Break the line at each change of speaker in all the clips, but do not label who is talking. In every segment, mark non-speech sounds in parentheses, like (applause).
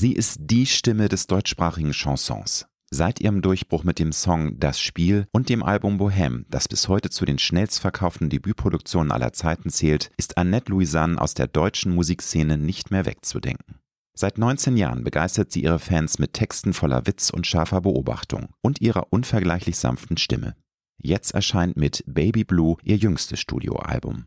Sie ist die Stimme des deutschsprachigen Chansons. Seit ihrem Durchbruch mit dem Song Das Spiel und dem Album Bohème, das bis heute zu den schnellstverkauften Debütproduktionen aller Zeiten zählt, ist Annette Louisanne aus der deutschen Musikszene nicht mehr wegzudenken. Seit 19 Jahren begeistert sie ihre Fans mit Texten voller Witz und scharfer Beobachtung und ihrer unvergleichlich sanften Stimme. Jetzt erscheint mit Baby Blue ihr jüngstes Studioalbum.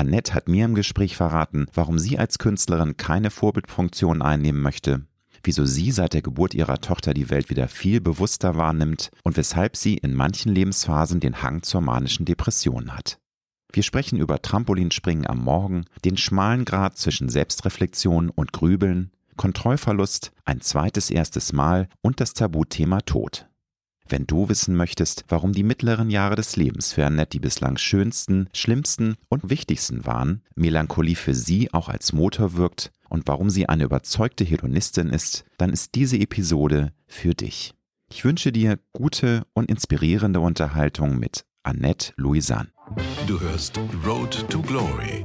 Annette hat mir im Gespräch verraten, warum sie als Künstlerin keine Vorbildfunktion einnehmen möchte wieso sie seit der Geburt ihrer Tochter die Welt wieder viel bewusster wahrnimmt und weshalb sie in manchen Lebensphasen den Hang zur manischen Depression hat. Wir sprechen über Trampolinspringen am Morgen, den schmalen Grad zwischen Selbstreflexion und Grübeln, Kontrollverlust, ein zweites erstes Mal und das Tabuthema Tod. Wenn du wissen möchtest, warum die mittleren Jahre des Lebens für Annette die bislang schönsten, schlimmsten und wichtigsten waren, Melancholie für sie auch als Motor wirkt und warum sie eine überzeugte Hedonistin ist, dann ist diese Episode für dich. Ich wünsche dir gute und inspirierende Unterhaltung mit Annette Louisanne.
Du hörst Road to Glory.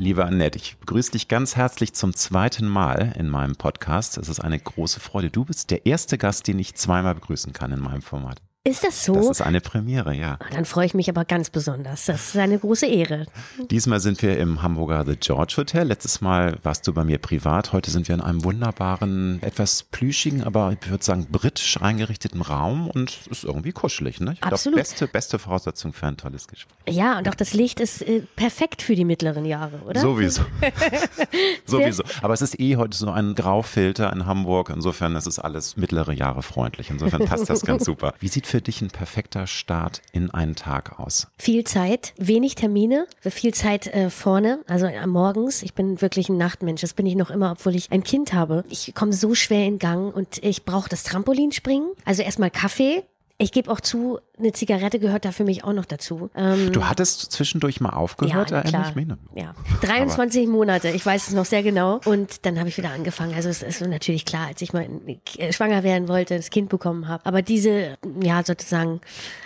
Liebe Annette, ich begrüße dich ganz herzlich zum zweiten Mal in meinem Podcast. Es ist eine große Freude. Du bist der erste Gast, den ich zweimal begrüßen kann in meinem Format.
Ist das so?
Das ist eine Premiere, ja.
Ah, dann freue ich mich aber ganz besonders. Das ist eine große Ehre.
Diesmal sind wir im Hamburger The George Hotel. Letztes Mal warst du bei mir privat. Heute sind wir in einem wunderbaren, etwas plüschigen, aber ich würde sagen britisch eingerichteten Raum und es ist irgendwie kuschelig. Ne? Ich
Absolut.
Beste, beste Voraussetzung für ein tolles Gespräch.
Ja, und auch das Licht ist äh, perfekt für die mittleren Jahre, oder?
Sowieso. (laughs) (laughs) Sowieso. Aber es ist eh heute so ein Graufilter in Hamburg. Insofern ist es alles mittlere Jahre freundlich. Insofern passt das ganz super. Wie sieht für dich ein perfekter Start in einen Tag aus?
Viel Zeit, wenig Termine, viel Zeit äh, vorne, also äh, morgens. Ich bin wirklich ein Nachtmensch. Das bin ich noch immer, obwohl ich ein Kind habe. Ich komme so schwer in Gang und ich brauche das Trampolinspringen. Also erstmal Kaffee, ich gebe auch zu, eine Zigarette gehört da für mich auch noch dazu.
Ähm, du hattest zwischendurch mal aufgehört,
ja, klar.
ich mich.
Ja, 23 Aber Monate, ich weiß es noch sehr genau. Und dann habe ich wieder angefangen. Also es ist natürlich klar, als ich mal äh, schwanger werden wollte, das Kind bekommen habe. Aber diese, ja, sozusagen,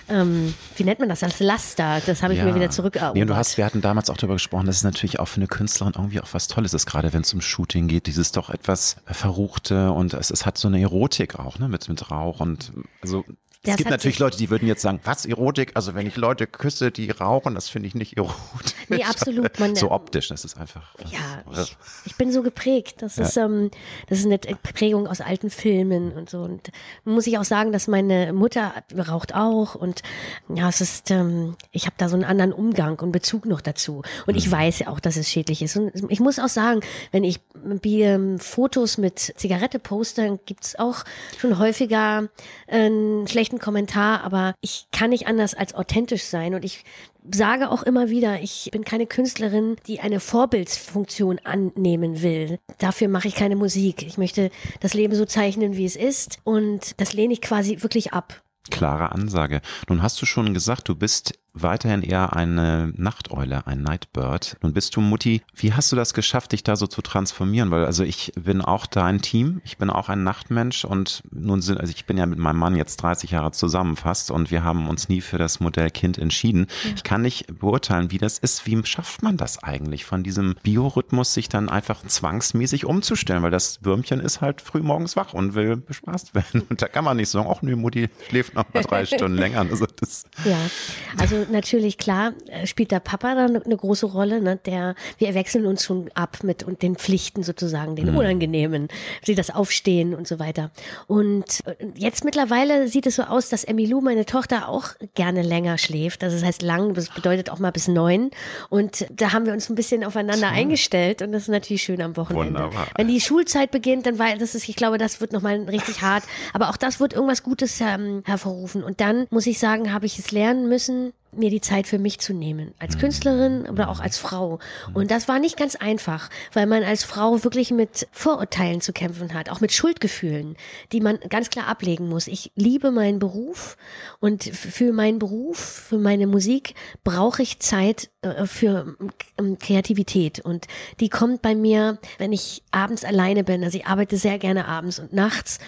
ähm, wie nennt man das, als Laster, das habe ich ja. mir wieder zurückerobert.
Nee, und du hast, wir hatten damals auch darüber gesprochen, dass es natürlich auch für eine Künstlerin irgendwie auch was Tolles ist, gerade wenn es um Shooting geht, dieses doch etwas Verruchte und es, es hat so eine Erotik auch, ne, mit, mit Rauch und also es gibt natürlich Leute, die würden jetzt sagen, was Erotik? Also wenn ich Leute küsse, die rauchen, das finde ich nicht erotisch.
Nee, absolut. Man,
so optisch, das ist einfach.
Ja, ich, ich bin so geprägt. Das ja. ist, ähm, das ist eine Prägung aus alten Filmen und so. Und muss ich auch sagen, dass meine Mutter raucht auch und ja, es ist, ähm, ich habe da so einen anderen Umgang und Bezug noch dazu. Und ich mhm. weiß ja auch, dass es schädlich ist. Und ich muss auch sagen, wenn ich ähm, Fotos mit Zigarette poste, dann gibt's auch schon häufiger äh, einen schlechten Kommentar, aber ich kann nicht anders als authentisch sein und ich sage auch immer wieder, ich bin keine Künstlerin, die eine Vorbildsfunktion annehmen will. Dafür mache ich keine Musik. Ich möchte das Leben so zeichnen, wie es ist und das lehne ich quasi wirklich ab.
Klare Ansage. Nun hast du schon gesagt, du bist weiterhin eher eine Nachteule, ein Nightbird. Nun bist du Mutti. Wie hast du das geschafft, dich da so zu transformieren? Weil also ich bin auch da ein Team. Ich bin auch ein Nachtmensch und nun sind, also ich bin ja mit meinem Mann jetzt 30 Jahre zusammen fast und wir haben uns nie für das Modell Kind entschieden. Ja. Ich kann nicht beurteilen, wie das ist. Wie schafft man das eigentlich, von diesem Biorhythmus sich dann einfach zwangsmäßig umzustellen? Weil das Würmchen ist halt früh morgens wach und will bespaßt werden. (laughs) Und da kann man nicht sagen, ach nee, Mutti schläft noch mal drei (laughs) Stunden länger. Also das
ja, also natürlich klar äh, spielt der Papa da eine große Rolle. Ne? Der, wir wechseln uns schon ab mit und den Pflichten sozusagen, den mhm. unangenehmen, sie das Aufstehen und so weiter. Und äh, jetzt mittlerweile sieht es so aus, dass Emilou, meine Tochter, auch gerne länger schläft. Also das heißt lang, das bedeutet auch mal bis neun. Und da haben wir uns ein bisschen aufeinander so. eingestellt und das ist natürlich schön am Wochenende. Wunderbar. Wenn die Schulzeit beginnt, dann war das ist, ich glaube, das wird nochmal richtig hart. Aber auch das wird irgendwas Gutes ähm, hervorrufen. Und dann muss ich sagen, habe ich es lernen müssen, mir die Zeit für mich zu nehmen. Als Künstlerin oder auch als Frau. Und das war nicht ganz einfach, weil man als Frau wirklich mit Vorurteilen zu kämpfen hat, auch mit Schuldgefühlen, die man ganz klar ablegen muss. Ich liebe meinen Beruf und für meinen Beruf, für meine Musik brauche ich Zeit äh, für ähm, Kreativität. Und die kommt bei mir, wenn ich abends alleine bin. Also ich arbeite sehr gerne abends und nachts.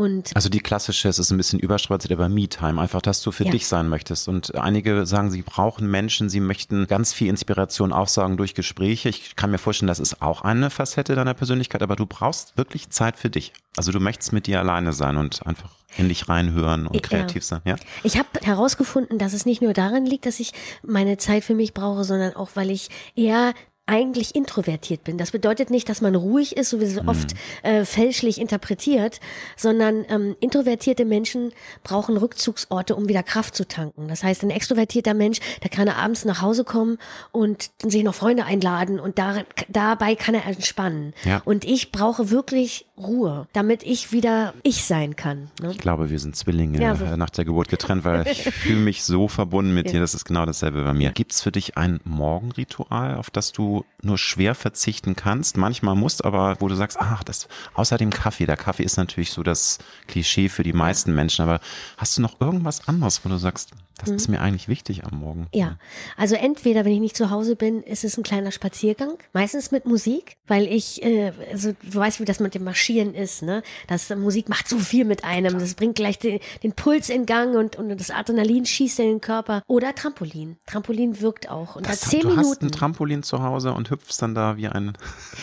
Und
also die klassische, es ist ein bisschen überstrapaziert, aber Me-Time, einfach, dass du für ja. dich sein möchtest. Und einige sagen, sie brauchen Menschen, sie möchten ganz viel Inspiration aufsagen durch Gespräche. Ich kann mir vorstellen, das ist auch eine Facette deiner Persönlichkeit, aber du brauchst wirklich Zeit für dich. Also du möchtest mit dir alleine sein und einfach in dich reinhören und kreativ sein, ja?
Ich habe herausgefunden, dass es nicht nur daran liegt, dass ich meine Zeit für mich brauche, sondern auch, weil ich eher eigentlich introvertiert bin. Das bedeutet nicht, dass man ruhig ist, so wie es mhm. oft äh, fälschlich interpretiert, sondern ähm, introvertierte Menschen brauchen Rückzugsorte, um wieder Kraft zu tanken. Das heißt, ein extrovertierter Mensch, der kann abends nach Hause kommen und sich noch Freunde einladen und da, dabei kann er entspannen. Ja. Und ich brauche wirklich Ruhe, damit ich wieder ich sein kann.
Ne? Ich glaube, wir sind Zwillinge ja, so. nach der Geburt getrennt, weil ich (laughs) fühle mich so verbunden mit ja. dir. Das ist genau dasselbe bei mir. Gibt es für dich ein Morgenritual, auf das du nur schwer verzichten kannst? Manchmal musst, aber wo du sagst, ach, das außer dem Kaffee. Der Kaffee ist natürlich so das Klischee für die meisten Menschen, aber hast du noch irgendwas anderes, wo du sagst, das hm. ist mir eigentlich wichtig am Morgen.
Ja, also entweder, wenn ich nicht zu Hause bin, ist es ein kleiner Spaziergang, meistens mit Musik, weil ich, äh, also du weißt, wie das mit dem Marschieren ist, ne? Das Musik macht so viel mit einem, das bringt gleich den, den Puls in Gang und, und das Adrenalin schießt in den Körper. Oder Trampolin. Trampolin wirkt auch. Und das, da zehn
du
Minuten.
hast ein Trampolin zu Hause und hüpfst dann da wie ein.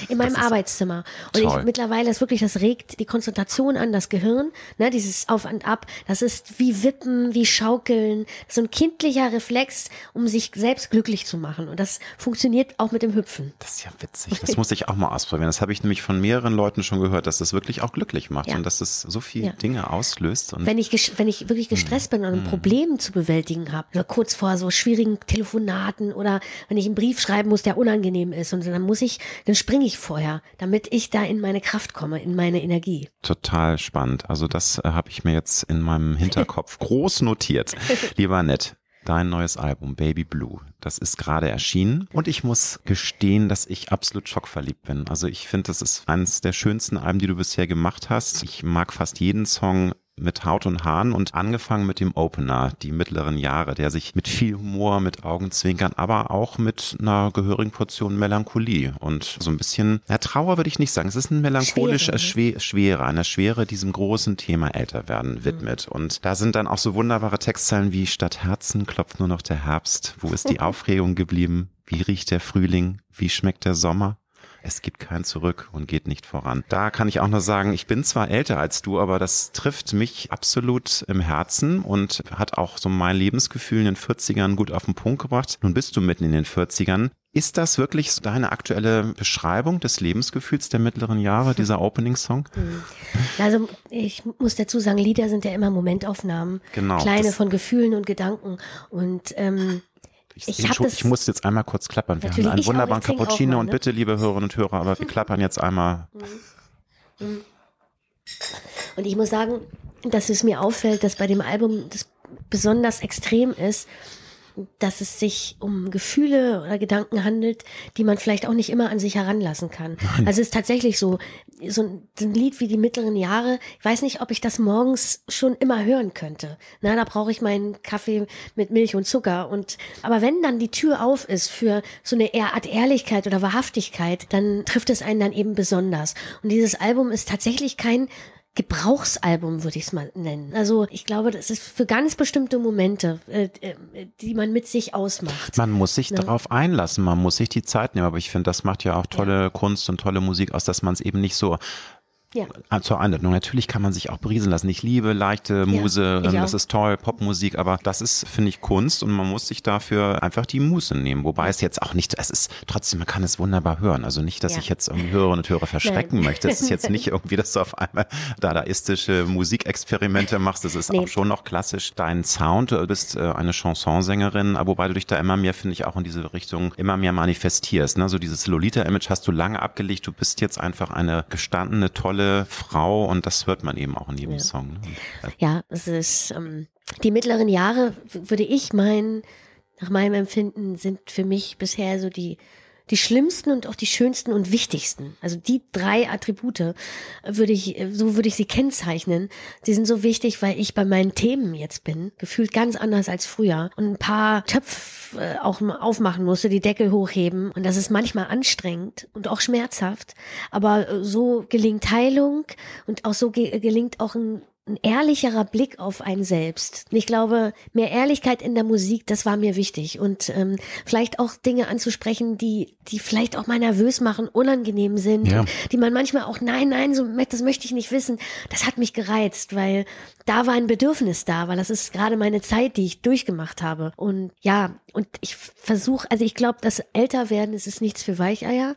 In meinem (laughs) Arbeitszimmer. Und ich mittlerweile ist wirklich, das regt die Konzentration an das Gehirn, ne? Dieses Auf und Ab. Das ist wie Wippen, wie Schaukeln so ein kindlicher Reflex, um sich selbst glücklich zu machen. Und das funktioniert auch mit dem Hüpfen.
Das ist ja witzig. Das muss ich auch mal ausprobieren. Das habe ich nämlich von mehreren Leuten schon gehört, dass das wirklich auch glücklich macht ja. und dass es so viele ja. Dinge auslöst.
wenn ich, wenn ich wirklich gestresst bin und ein hm. Problem zu bewältigen habe, oder kurz vor so schwierigen Telefonaten oder wenn ich einen Brief schreiben muss, der unangenehm ist und dann muss ich, dann springe ich vorher, damit ich da in meine Kraft komme, in meine Energie.
Total spannend. Also das äh, habe ich mir jetzt in meinem Hinterkopf (laughs) groß notiert. Lieber Nett, dein neues Album Baby Blue. Das ist gerade erschienen und ich muss gestehen, dass ich absolut schockverliebt bin. Also ich finde, das ist eines der schönsten Alben, die du bisher gemacht hast. Ich mag fast jeden Song mit Haut und Haaren und angefangen mit dem Opener, die mittleren Jahre, der sich mit viel Humor, mit Augenzwinkern, aber auch mit einer gehörigen Portion Melancholie und so ein bisschen, ja, Trauer würde ich nicht sagen, es ist ein melancholischer Schwere, ne? Schwere eine Schwere diesem großen Thema älter werden widmet. Mhm. Und da sind dann auch so wunderbare Textzeilen wie statt Herzen klopft nur noch der Herbst, wo ist die (laughs) Aufregung geblieben? Wie riecht der Frühling? Wie schmeckt der Sommer? Es gibt kein Zurück und geht nicht voran. Da kann ich auch nur sagen, ich bin zwar älter als du, aber das trifft mich absolut im Herzen und hat auch so mein Lebensgefühl in den 40ern gut auf den Punkt gebracht. Nun bist du mitten in den 40ern. Ist das wirklich deine aktuelle Beschreibung des Lebensgefühls der mittleren Jahre, (laughs) dieser Opening-Song?
Hm. Also ich muss dazu sagen, Lieder sind ja immer Momentaufnahmen, genau, kleine von Gefühlen und Gedanken. Und ähm,
ich, ich, ich, ich muss jetzt einmal kurz klappern. Wir haben einen wunderbaren Cappuccino mal, ne? und bitte, liebe Hörerinnen und Hörer, aber wir klappern jetzt einmal.
Mhm. Mhm. Und ich muss sagen, dass es mir auffällt, dass bei dem Album das besonders extrem ist, dass es sich um Gefühle oder Gedanken handelt, die man vielleicht auch nicht immer an sich heranlassen kann. Also es ist tatsächlich so, so ein, so ein, Lied wie die mittleren Jahre, ich weiß nicht, ob ich das morgens schon immer hören könnte. Na, da brauche ich meinen Kaffee mit Milch und Zucker und, aber wenn dann die Tür auf ist für so eine Art Ehrlichkeit oder Wahrhaftigkeit, dann trifft es einen dann eben besonders. Und dieses Album ist tatsächlich kein Gebrauchsalbum, würde ich es mal nennen. Also ich glaube, das ist für ganz bestimmte Momente, äh, äh die man mit sich ausmacht.
Man muss sich ne? darauf einlassen, man muss sich die Zeit nehmen. Aber ich finde, das macht ja auch tolle ja. Kunst und tolle Musik aus, dass man es eben nicht so ja. Ah, zur Einordnung. Natürlich kann man sich auch berieseln lassen. Ich liebe leichte Muse, ja, ähm, das ist toll, Popmusik, aber das ist, finde ich, Kunst und man muss sich dafür einfach die Muße nehmen. Wobei es jetzt auch nicht, es ist trotzdem, man kann es wunderbar hören. Also nicht, dass ja. ich jetzt irgendwie Hörerinnen und Hörer verschrecken Nein. möchte. Es ist jetzt (laughs) nicht irgendwie, dass du auf einmal dadaistische Musikexperimente machst. Das ist nee. auch schon noch klassisch dein Sound. Du bist äh, eine Chansonsängerin, wobei du dich da immer mehr, finde ich, auch in diese Richtung immer mehr manifestierst. Ne? So dieses Lolita-Image hast du lange abgelegt. Du bist jetzt einfach eine gestandene, tolle Frau und das hört man eben auch in jedem
ja.
Song. Ne?
Ja, es ist ähm, die mittleren Jahre, würde ich meinen, nach meinem Empfinden sind für mich bisher so die die schlimmsten und auch die schönsten und wichtigsten. Also die drei Attribute würde ich, so würde ich sie kennzeichnen. Sie sind so wichtig, weil ich bei meinen Themen jetzt bin, gefühlt ganz anders als früher und ein paar Töpfe äh, auch aufmachen musste, die Deckel hochheben. Und das ist manchmal anstrengend und auch schmerzhaft. Aber so gelingt Heilung und auch so gelingt auch ein ein ehrlicherer Blick auf einen selbst. Ich glaube, mehr Ehrlichkeit in der Musik, das war mir wichtig. Und ähm, vielleicht auch Dinge anzusprechen, die, die vielleicht auch mal nervös machen, unangenehm sind, ja. die man manchmal auch, nein, nein, so, das möchte ich nicht wissen. Das hat mich gereizt, weil da war ein Bedürfnis da, weil das ist gerade meine Zeit, die ich durchgemacht habe. Und ja, und ich versuche, also ich glaube, das Älterwerden ist es nichts für Weicheier.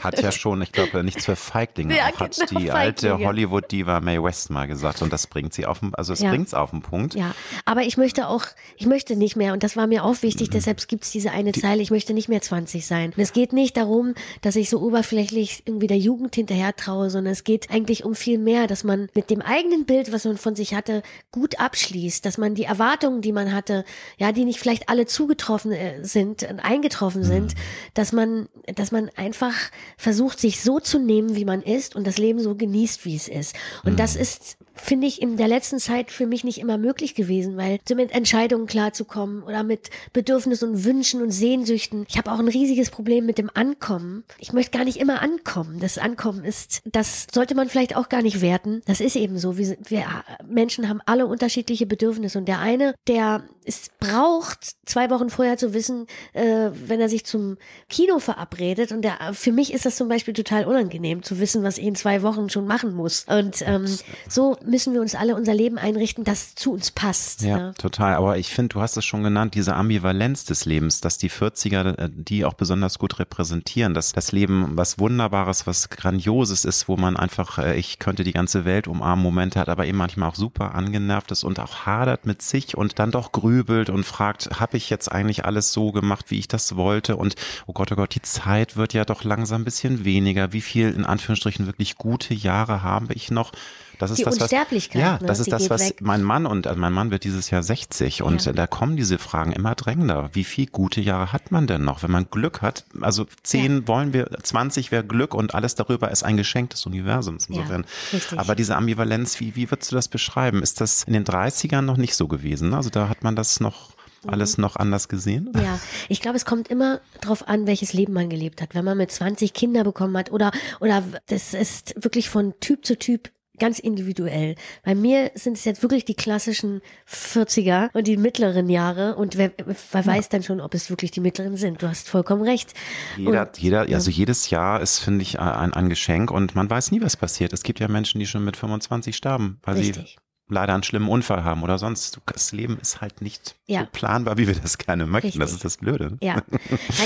Hat ja (laughs) schon, ich glaube, nichts für Feiglinge. Ja, auch, hat genau, die Feiglinge. alte Hollywood-Diva Mae West mal gesagt. Und das bringt sie auf den, also es ja. bringt's auf den Punkt.
Ja, aber ich möchte auch, ich möchte nicht mehr, und das war mir auch wichtig, mhm. deshalb gibt's diese eine die, Zeile, ich möchte nicht mehr 20 sein. Und es geht nicht darum, dass ich so oberflächlich irgendwie der Jugend hinterher traue, sondern es geht eigentlich um viel mehr, dass man mit dem eigenen Bild, was man von sich hat, hatte, gut abschließt, dass man die Erwartungen, die man hatte, ja, die nicht vielleicht alle zugetroffen äh, sind, äh, eingetroffen sind, mhm. dass man, dass man einfach versucht, sich so zu nehmen, wie man ist und das Leben so genießt, wie es ist. Und mhm. das ist finde ich in der letzten Zeit für mich nicht immer möglich gewesen, weil so mit Entscheidungen klarzukommen oder mit Bedürfnissen und Wünschen und Sehnsüchten. Ich habe auch ein riesiges Problem mit dem Ankommen. Ich möchte gar nicht immer ankommen. Das Ankommen ist, das sollte man vielleicht auch gar nicht werten. Das ist eben so. Wir, wir Menschen haben alle unterschiedliche Bedürfnisse und der eine, der es braucht, zwei Wochen vorher zu wissen, äh, wenn er sich zum Kino verabredet und der, für mich ist das zum Beispiel total unangenehm zu wissen, was ich in zwei Wochen schon machen muss. Und ähm, so müssen wir uns alle unser Leben einrichten, das zu uns passt.
Ja, ja. total. Aber ich finde, du hast es schon genannt, diese Ambivalenz des Lebens, dass die 40er äh, die auch besonders gut repräsentieren, dass das Leben was Wunderbares, was Grandioses ist, wo man einfach, äh, ich könnte die ganze Welt umarmen, Momente hat, aber eben manchmal auch super angenervt ist und auch hadert mit sich und dann doch grübelt und fragt, habe ich jetzt eigentlich alles so gemacht, wie ich das wollte? Und oh Gott, oh Gott, die Zeit wird ja doch langsam ein bisschen weniger. Wie viel in Anführungsstrichen wirklich gute Jahre habe ich noch?
Das
ist
die
das,
was, Unsterblichkeit.
Ja, das ist das, was weg. mein Mann und also mein Mann wird dieses Jahr 60 und ja. da kommen diese Fragen immer drängender. Wie viel gute Jahre hat man denn noch, wenn man Glück hat? Also zehn ja. wollen wir, 20 wäre Glück und alles darüber ist ein Geschenk des Universums insofern. Ja, Aber diese Ambivalenz, wie, wie würdest du das beschreiben? Ist das in den 30ern noch nicht so gewesen? Also da hat man das noch alles noch anders gesehen?
Ja, ich glaube, es kommt immer darauf an, welches Leben man gelebt hat. Wenn man mit 20 Kinder bekommen hat oder, oder das ist wirklich von Typ zu Typ ganz individuell. Bei mir sind es jetzt wirklich die klassischen 40er und die mittleren Jahre und wer, wer weiß dann schon, ob es wirklich die mittleren sind. Du hast vollkommen recht.
Jeder, und, jeder, also jedes Jahr ist, finde ich, ein, ein Geschenk und man weiß nie, was passiert. Es gibt ja Menschen, die schon mit 25 sterben, weil Richtig. sie leider einen schlimmen Unfall haben oder sonst. Das Leben ist halt nicht ja. so planbar, wie wir das gerne möchten. Richtig. Das ist das Blöde.
Ja. (laughs)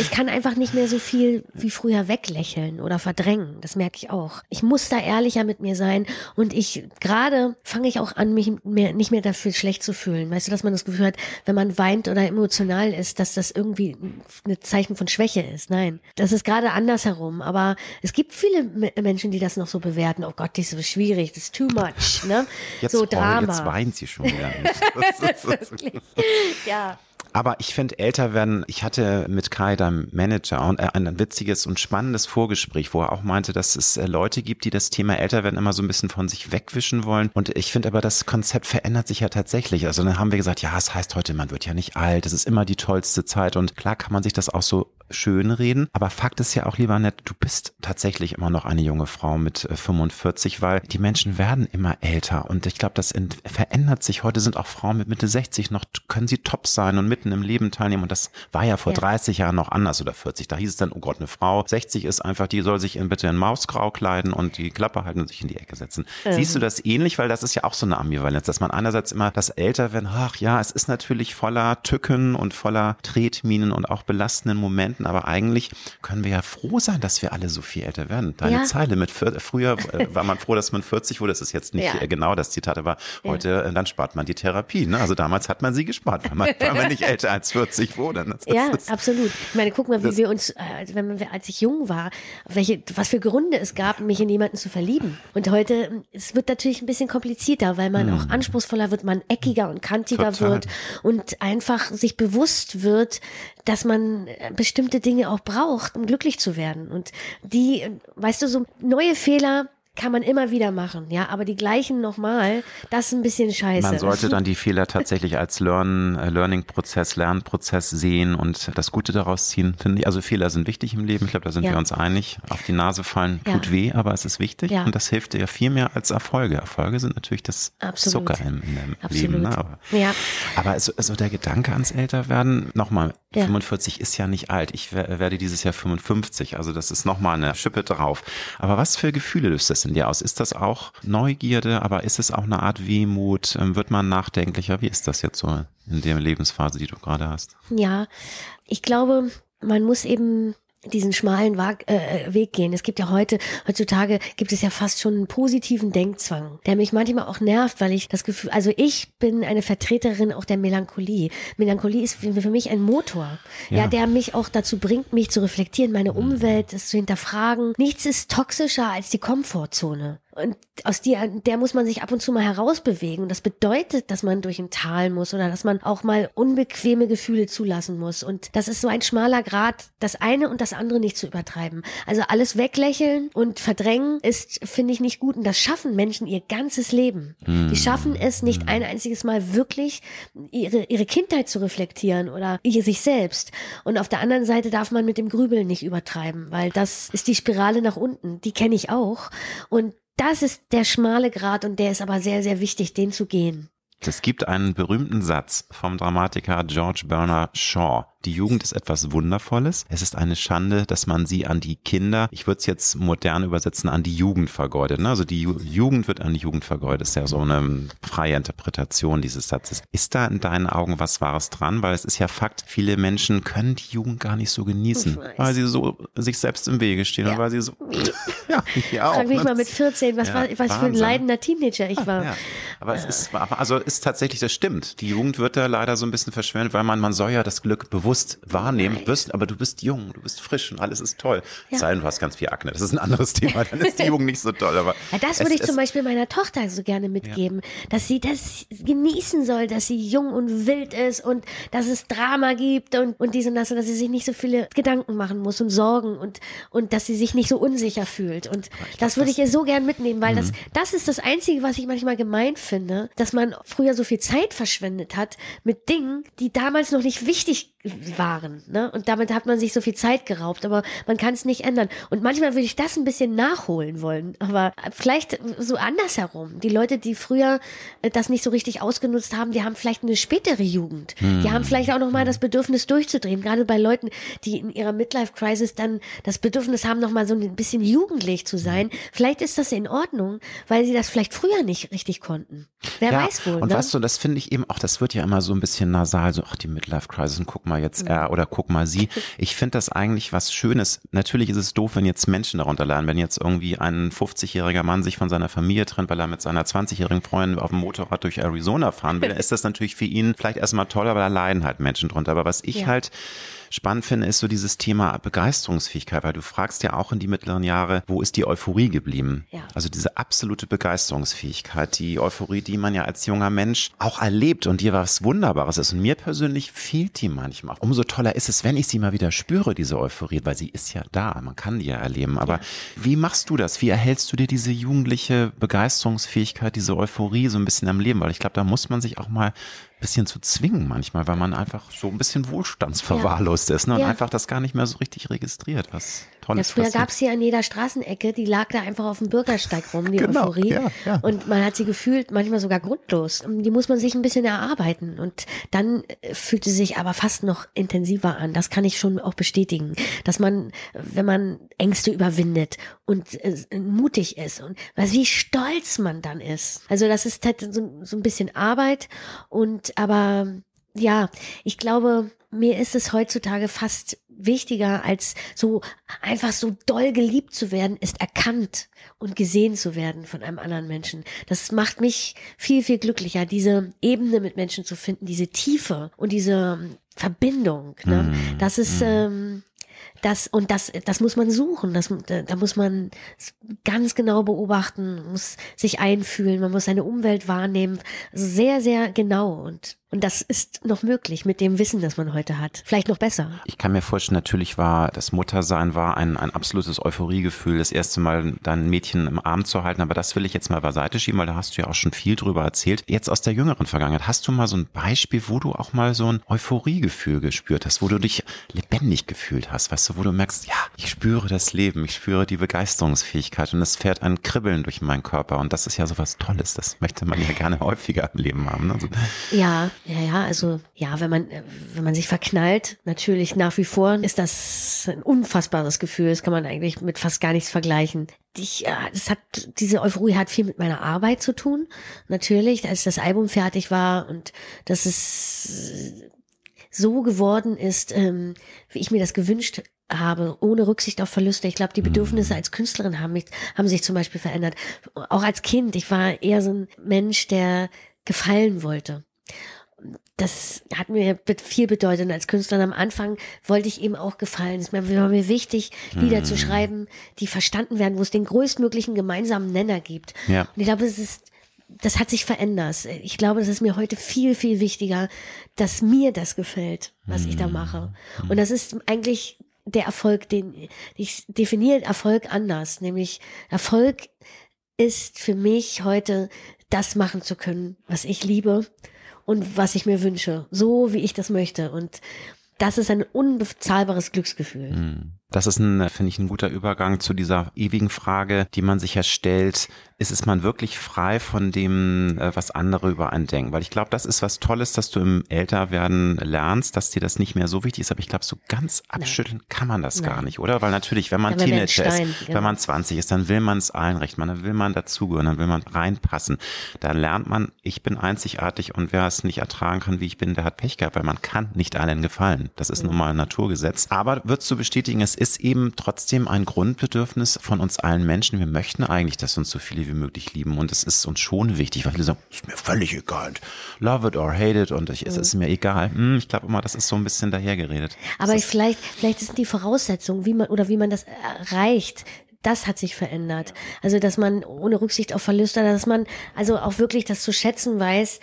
Ich kann einfach nicht mehr so viel wie früher weglächeln oder verdrängen. Das merke ich auch. Ich muss da ehrlicher mit mir sein und ich gerade fange ich auch an, mich mehr, nicht mehr dafür schlecht zu fühlen. Weißt du, dass man das Gefühl hat, wenn man weint oder emotional ist, dass das irgendwie ein Zeichen von Schwäche ist. Nein, das ist gerade andersherum. Aber es gibt viele Menschen, die das noch so bewerten. Oh Gott, die ist so schwierig, das ist too much. Ne?
Jetzt so Drama. Jetzt weint sie schon wieder. (laughs) Ja. Aber ich finde älter werden, ich hatte mit Kai, deinem Manager, äh, ein witziges und spannendes Vorgespräch, wo er auch meinte, dass es äh, Leute gibt, die das Thema älter werden immer so ein bisschen von sich wegwischen wollen. Und ich finde aber, das Konzept verändert sich ja tatsächlich. Also dann haben wir gesagt, ja, es heißt heute, man wird ja nicht alt, es ist immer die tollste Zeit. Und klar kann man sich das auch so schön reden. Aber Fakt ist ja auch, lieber Nett, du bist tatsächlich immer noch eine junge Frau mit 45, äh, weil die Menschen werden immer älter. Und ich glaube, das verändert sich. Heute sind auch Frauen mit Mitte 60 noch, können sie top sein und mitten im Leben teilnehmen. Und das war ja vor ja. 30 Jahren noch anders oder 40. Da hieß es dann, oh Gott, eine Frau. 60 ist einfach, die soll sich in bitte in Mausgrau kleiden und die Klappe halten und sich in die Ecke setzen. Mhm. Siehst du das ähnlich? Weil das ist ja auch so eine Ambivalenz, dass man einerseits immer das Älterwerden, ach ja, es ist natürlich voller Tücken und voller Tretminen und auch belastenden Momenten finden, aber eigentlich können wir ja froh sein, dass wir alle so viel älter werden. Deine
Ja.
Zeile mit vier- früher äh, war man froh, dass man 40 wurde. Das ist jetzt nicht
Ja.
äh, genau das Zitat, aber heute äh, dann spart man die Therapie. Ne? Also damals hat man sie gespart, weil man, (laughs) weil man nicht älter als 40 wurde. Das
Ja,
ist-
absolut. Ich meine, guck mal, wie wir uns, äh, als- wenn wir, als ich jung war, welche, was für Gründe es gab, mich in jemanden zu verlieben. Und heute, es wird natürlich ein bisschen komplizierter, weil man auch anspruchsvoller wird, man eckiger und kantiger.
Total.
wird und einfach sich bewusst wird, dass man äh, bestimmte Dinge auch braucht, um glücklich zu werden. Und die, äh, weißt du, so neue Fehler kann man immer wieder machen, ja, aber die gleichen nochmal, das ist ein bisschen scheiße.
Man sollte dann (laughs) die Fehler tatsächlich als Learn, äh, Learning-Prozess, Lernprozess sehen und das Gute daraus ziehen, finde ich. Also Fehler sind wichtig im Leben. Ich glaube, da sind
Ja.
wir uns einig. Auf die Nase fallen
Ja.
tut weh, aber es ist wichtig
Ja.
und das hilft dir viel mehr als Erfolge. Erfolge sind natürlich das
Absolut.
Zucker im, dem
Absolut.
Leben. Ne? Aber,
Ja.
aber so, so der Gedanke ans Älterwerden, nochmal,
Ja.
45 ist ja nicht alt. Ich wer- werde dieses Jahr 55, also das ist nochmal eine Schippe drauf. Aber was für Gefühle löst das in dir aus? Ist das auch Neugierde, aber ist es auch eine Art Wehmut? Ähm, Wird man nachdenklicher? Wie ist das jetzt so in der Lebensphase, die du gerade hast?
Ja, ich glaube, man muss eben diesen schmalen Wag, äh, Weg gehen. Es gibt ja heute, heutzutage gibt es ja fast schon einen positiven Denkzwang, der mich manchmal auch nervt, weil ich das Gefühl, also ich bin eine Vertreterin auch der Melancholie. Melancholie ist für, mich ein Motor, ja.
Ja.
der mich auch dazu bringt, mich zu reflektieren, meine Umwelt, das zu hinterfragen. Nichts ist toxischer als die Komfortzone. Und aus der, der muss man sich ab und zu mal herausbewegen. Und das bedeutet, dass man durch ein Tal muss oder dass man auch mal unbequeme Gefühle zulassen muss. Und das ist so ein schmaler Grad, das eine und das andere nicht zu übertreiben. Also alles weglächeln und verdrängen ist, finde ich, nicht gut. Und das schaffen Menschen ihr ganzes Leben. Die schaffen es nicht ein einziges Mal wirklich, ihre, ihre Kindheit zu reflektieren oder ihr sich selbst. Und auf der anderen Seite darf man mit dem Grübeln nicht übertreiben, weil das ist die Spirale nach unten. Die kenne ich auch. Und das ist der schmale Grat und der ist aber sehr, sehr wichtig, den zu gehen.
Es gibt einen berühmten Satz vom Dramatiker George Bernard Shaw. Die Jugend ist etwas Wundervolles. Es ist eine Schande, dass man sie an die Kinder, ich würde es jetzt modern übersetzen, an die Jugend vergeudet. Ne? Also die Ju Jugend wird an die Jugend vergeudet. Das ist ja so eine freie Interpretation dieses Satzes. Ist da in deinen Augen was Wahres dran? Weil es ist ja Fakt, viele Menschen können die Jugend gar nicht so genießen, weil sie so sich selbst im Wege stehen
Ja.
und weil sie so, (laughs) ja, ja auch,
Frag mich
ne?
mal mit 14, was,
Ja,
war, was für ein leidender Teenager ich war.
Ja, aber es ist, also ist tatsächlich, das stimmt. Die Jugend wird da leider so ein bisschen verschwendet, weil man, man soll ja das Glück bewusst wahrnehmen. Wirst, aber du bist jung, du bist frisch und alles ist toll.
Ja.
Sei denn, du hast ganz viel Akne. Das ist ein anderes Thema. Dann ist die Jugend nicht so toll. Aber
Ja, das
es-
würde ich zum Beispiel meiner Tochter so gerne mitgeben, dass sie das genießen soll, dass sie jung und wild ist und dass es Drama gibt und, und dies und das und dass sie sich nicht so viele Gedanken machen muss und Sorgen und, und dass sie sich nicht so unsicher fühlt. Und das würde ich ihr so gern mitnehmen, weil
Mhm.
das, das ist das Einzige, was ich manchmal gemein finde, dass man früher so viel Zeit verschwendet hat mit Dingen, die damals noch nicht wichtig waren. Ne? Und damit hat man sich so viel Zeit geraubt, aber man kann es nicht ändern. Und manchmal würde ich das ein bisschen nachholen wollen, aber vielleicht so andersherum. Die Leute, die früher äh, das nicht so richtig ausgenutzt haben, die haben vielleicht eine spätere Jugend. Die haben vielleicht auch noch mal das Bedürfnis durchzudrehen. Gerade bei Leuten, die in ihrer Midlife-Crisis dann das Bedürfnis haben, noch mal so ein bisschen jugendlich zu sein. Vielleicht ist das in Ordnung, weil sie das vielleicht früher nicht richtig konnten. Wer
ja,
weiß wohl.
Und
ne?
weißt du, das finde ich eben auch, das wird ja immer so ein bisschen nasal, so, ach, die Midlife Crisis, und guck mal jetzt er oder guck mal sie. (laughs) Ich finde das eigentlich was Schönes. Natürlich ist es doof, wenn jetzt Menschen darunter leiden, wenn jetzt irgendwie ein 50-jähriger Mann sich von seiner Familie trennt, weil er mit seiner 20-jährigen Freundin auf dem Motorrad durch Arizona fahren will, dann (laughs) ist das natürlich für ihn vielleicht erstmal toll, aber da leiden halt Menschen drunter. Aber was ich
Ja.
halt spannend finde, ist so dieses Thema Begeisterungsfähigkeit, weil du fragst ja auch in die mittleren Jahre, wo ist die Euphorie geblieben?
Ja.
Also diese absolute Begeisterungsfähigkeit, die Euphorie, die man ja als junger Mensch auch erlebt und dir was Wunderbares ist. Und mir persönlich fehlt die manchmal. Umso toller ist es, wenn ich sie mal wieder spüre, diese Euphorie, weil sie ist ja da, man kann die ja erleben. Aber wie machst du das? Wie erhältst du dir diese jugendliche Begeisterungsfähigkeit, diese Euphorie so ein bisschen am Leben? Weil ich glaube, da muss man sich auch mal bisschen zu zwingen manchmal, weil man einfach so ein bisschen wohlstandsverwahrlost ist ne? und
Ja.
einfach das gar nicht mehr so richtig registriert, was
Ja, früher gab es hier an jeder Straßenecke, die lag da einfach auf dem Bürgersteig rum, die (laughs)
Genau,
Euphorie.
ja, ja.
Und man hat sie gefühlt, manchmal sogar grundlos. Die muss man sich ein bisschen erarbeiten. Und dann äh, fühlt sie sich aber fast noch intensiver an. Das kann ich schon auch bestätigen. Dass man, wenn man Ängste überwindet und äh, mutig ist und was, wie stolz man dann ist. Also das ist halt so, so ein bisschen Arbeit und aber Ja, ich glaube, mir ist es heutzutage fast wichtiger, als so einfach so doll geliebt zu werden, ist erkannt und gesehen zu werden von einem anderen Menschen. Das macht mich viel, viel glücklicher, diese Ebene mit Menschen zu finden, diese Tiefe und diese Verbindung. Ne? Mm, das ist, mm. ähm, das, und das, das muss man suchen. Das, da muss man ganz genau beobachten, muss sich einfühlen, man muss seine Umwelt wahrnehmen. Also sehr, sehr genau. Und und das ist noch möglich mit dem Wissen, das man heute hat. Vielleicht noch besser.
Ich kann mir vorstellen, natürlich war das Muttersein war ein, ein absolutes Euphoriegefühl, das erste Mal dein Mädchen im Arm zu halten. Aber das will ich jetzt mal beiseite schieben, weil da hast du ja auch schon viel drüber erzählt. Jetzt aus der jüngeren Vergangenheit, hast du mal so ein Beispiel, wo du auch mal so ein Euphoriegefühl gespürt hast, wo du dich lebendig gefühlt hast, weißt du, wo du merkst, ja, ich spüre das Leben, ich spüre die Begeisterungsfähigkeit und es fährt ein Kribbeln durch meinen Körper. Und das ist ja so was Tolles. Das möchte man ja gerne häufiger im Leben haben. Ne?
Ja, ja, ja, also ja, wenn man, wenn man sich verknallt, natürlich nach wie vor ist das ein unfassbares Gefühl. Das kann man eigentlich mit fast gar nichts vergleichen. Ich, das hat, diese Euphorie hat viel mit meiner Arbeit zu tun. Natürlich, als das Album fertig war und dass es so geworden ist, ähm, wie ich mir das gewünscht habe, ohne Rücksicht auf Verluste. Ich glaube, die Bedürfnisse als Künstlerin haben mich, haben sich zum Beispiel verändert. Auch als Kind. Ich war eher so ein Mensch, der gefallen wollte das hat mir viel bedeutet. als Künstlerin am Anfang wollte ich eben auch gefallen. Es war mir wichtig, Lieder mm. zu schreiben, die verstanden werden, wo es den größtmöglichen gemeinsamen Nenner gibt. Ja. Und ich glaube, es ist, das hat sich verändert. Ich glaube, es ist mir heute viel, viel wichtiger, dass mir das gefällt, was mm. ich da mhm. mache. Und das ist eigentlich der Erfolg, den ich definiere Erfolg anders. Nämlich Erfolg ist für mich heute das machen zu können, was ich liebe und was ich mir wünsche, so wie ich das möchte. Und das ist ein unbezahlbares Glücksgefühl.
Mhm. Das ist ein, finde ich, ein guter Übergang zu dieser ewigen Frage, die man sich ja stellt. Ist es man wirklich frei von dem, äh, was andere über einen denken? Weil ich glaube, das ist was Tolles, dass du im Älterwerden lernst, dass dir das nicht mehr so wichtig ist. Aber ich glaube, so ganz abschütteln Nein. kann man das Nein. gar nicht, oder? Weil natürlich, wenn man ja, Teenager ist, genau. wenn man 20 ist, dann will man es einrichten, dann will man dazugehören, dann will man reinpassen. Dann lernt man, ich bin einzigartig und wer es nicht ertragen kann, wie ich bin, der hat Pech gehabt, weil man kann nicht allen gefallen. Das ist mhm. nun mal ein Naturgesetz. Aber würdest du bestätigen, es ist eben trotzdem ein Grundbedürfnis von uns allen Menschen. Wir möchten eigentlich, dass uns so viele wie möglich lieben und es ist uns schon wichtig, weil wir sagen, ist mir völlig egal. Love it or hate it und ich, es ist mir egal. Hm, ich glaube immer, das ist so ein bisschen dahergeredet.
Aber ich vielleicht, vielleicht sind die Voraussetzungen, wie man oder wie man das erreicht, das hat sich verändert. Also, dass man ohne Rücksicht auf Verluste, dass man also auch wirklich das zu schätzen weiß,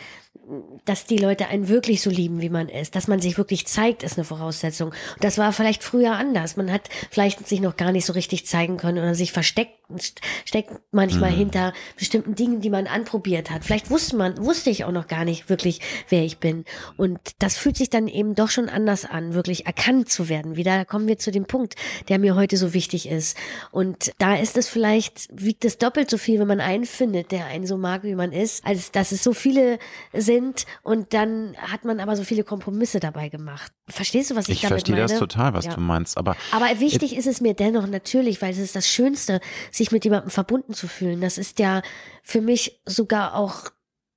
dass die Leute einen wirklich so lieben, wie man ist, dass man sich wirklich zeigt, ist eine Voraussetzung. Und das war vielleicht früher anders. Man hat vielleicht sich noch gar nicht so richtig zeigen können oder sich versteckt, steckt manchmal mhm. hinter bestimmten Dingen, die man anprobiert hat. Vielleicht wusste man, wusste ich auch noch gar nicht wirklich, wer ich bin. Und das fühlt sich dann eben doch schon anders an, wirklich erkannt zu werden. Wieder kommen wir zu dem Punkt, der mir heute so wichtig ist. Und da ist es vielleicht, wiegt es doppelt so viel, wenn man einen findet, der einen so mag, wie man ist, als dass es so viele sind und dann hat man aber so viele Kompromisse dabei gemacht. Verstehst du, was ich, ich damit meine?
Ich verstehe das total, was ja. du meinst, aber
aber wichtig ist es mir dennoch natürlich, weil es ist das Schönste, sich mit jemandem verbunden zu fühlen. Das ist ja für mich sogar auch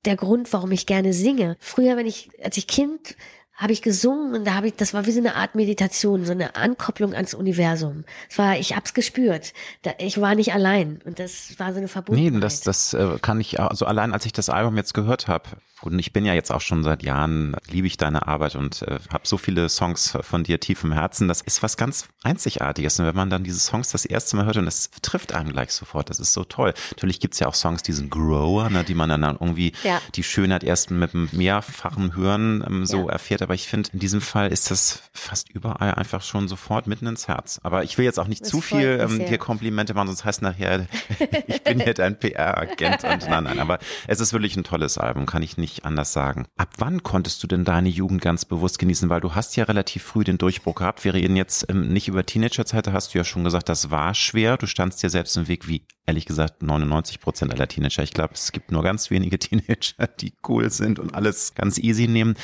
der Grund, warum ich gerne singe. Früher, wenn ich als ich Kind habe ich gesungen und da habe ich, das war wie so eine Art Meditation, so eine Ankopplung ans Universum. Es war, ich hab's gespürt. Da, ich war nicht allein und das war so eine Verbundenheit.
Nee, das, das äh, kann ich, also allein als ich das Album jetzt gehört habe, und ich bin ja jetzt auch schon seit Jahren, liebe ich deine Arbeit und äh, habe so viele Songs von dir tief im Herzen. Das ist was ganz Einzigartiges. Und wenn man dann diese Songs das erste Mal hört und es trifft einen gleich sofort, das ist so toll. Natürlich gibt's ja auch Songs, die sind Grower, ne, die man dann irgendwie ja. die Schönheit erst mit mehrfachen Hören ähm, so ja. erfährt. Aber ich finde, in diesem Fall ist das fast überall einfach schon sofort mitten ins Herz. Aber ich will jetzt auch nicht das zu viel ähm, dir Komplimente machen, sonst heißt nachher, (laughs) ich bin hier dein PR-Agent und nein, nein. Aber es ist wirklich ein tolles Album, kann ich nicht nicht anders sagen. Ab wann konntest du denn deine Jugend ganz bewusst genießen? Weil du hast ja relativ früh den Durchbruch gehabt. Wir reden jetzt ähm, nicht über Teenagerzeit, da hast du ja schon gesagt, das war schwer. Du standst dir selbst im Weg, wie ehrlich gesagt 99 Prozent aller Teenager. Ich glaube, es gibt nur ganz wenige Teenager, die cool sind und alles ganz easy nehmen.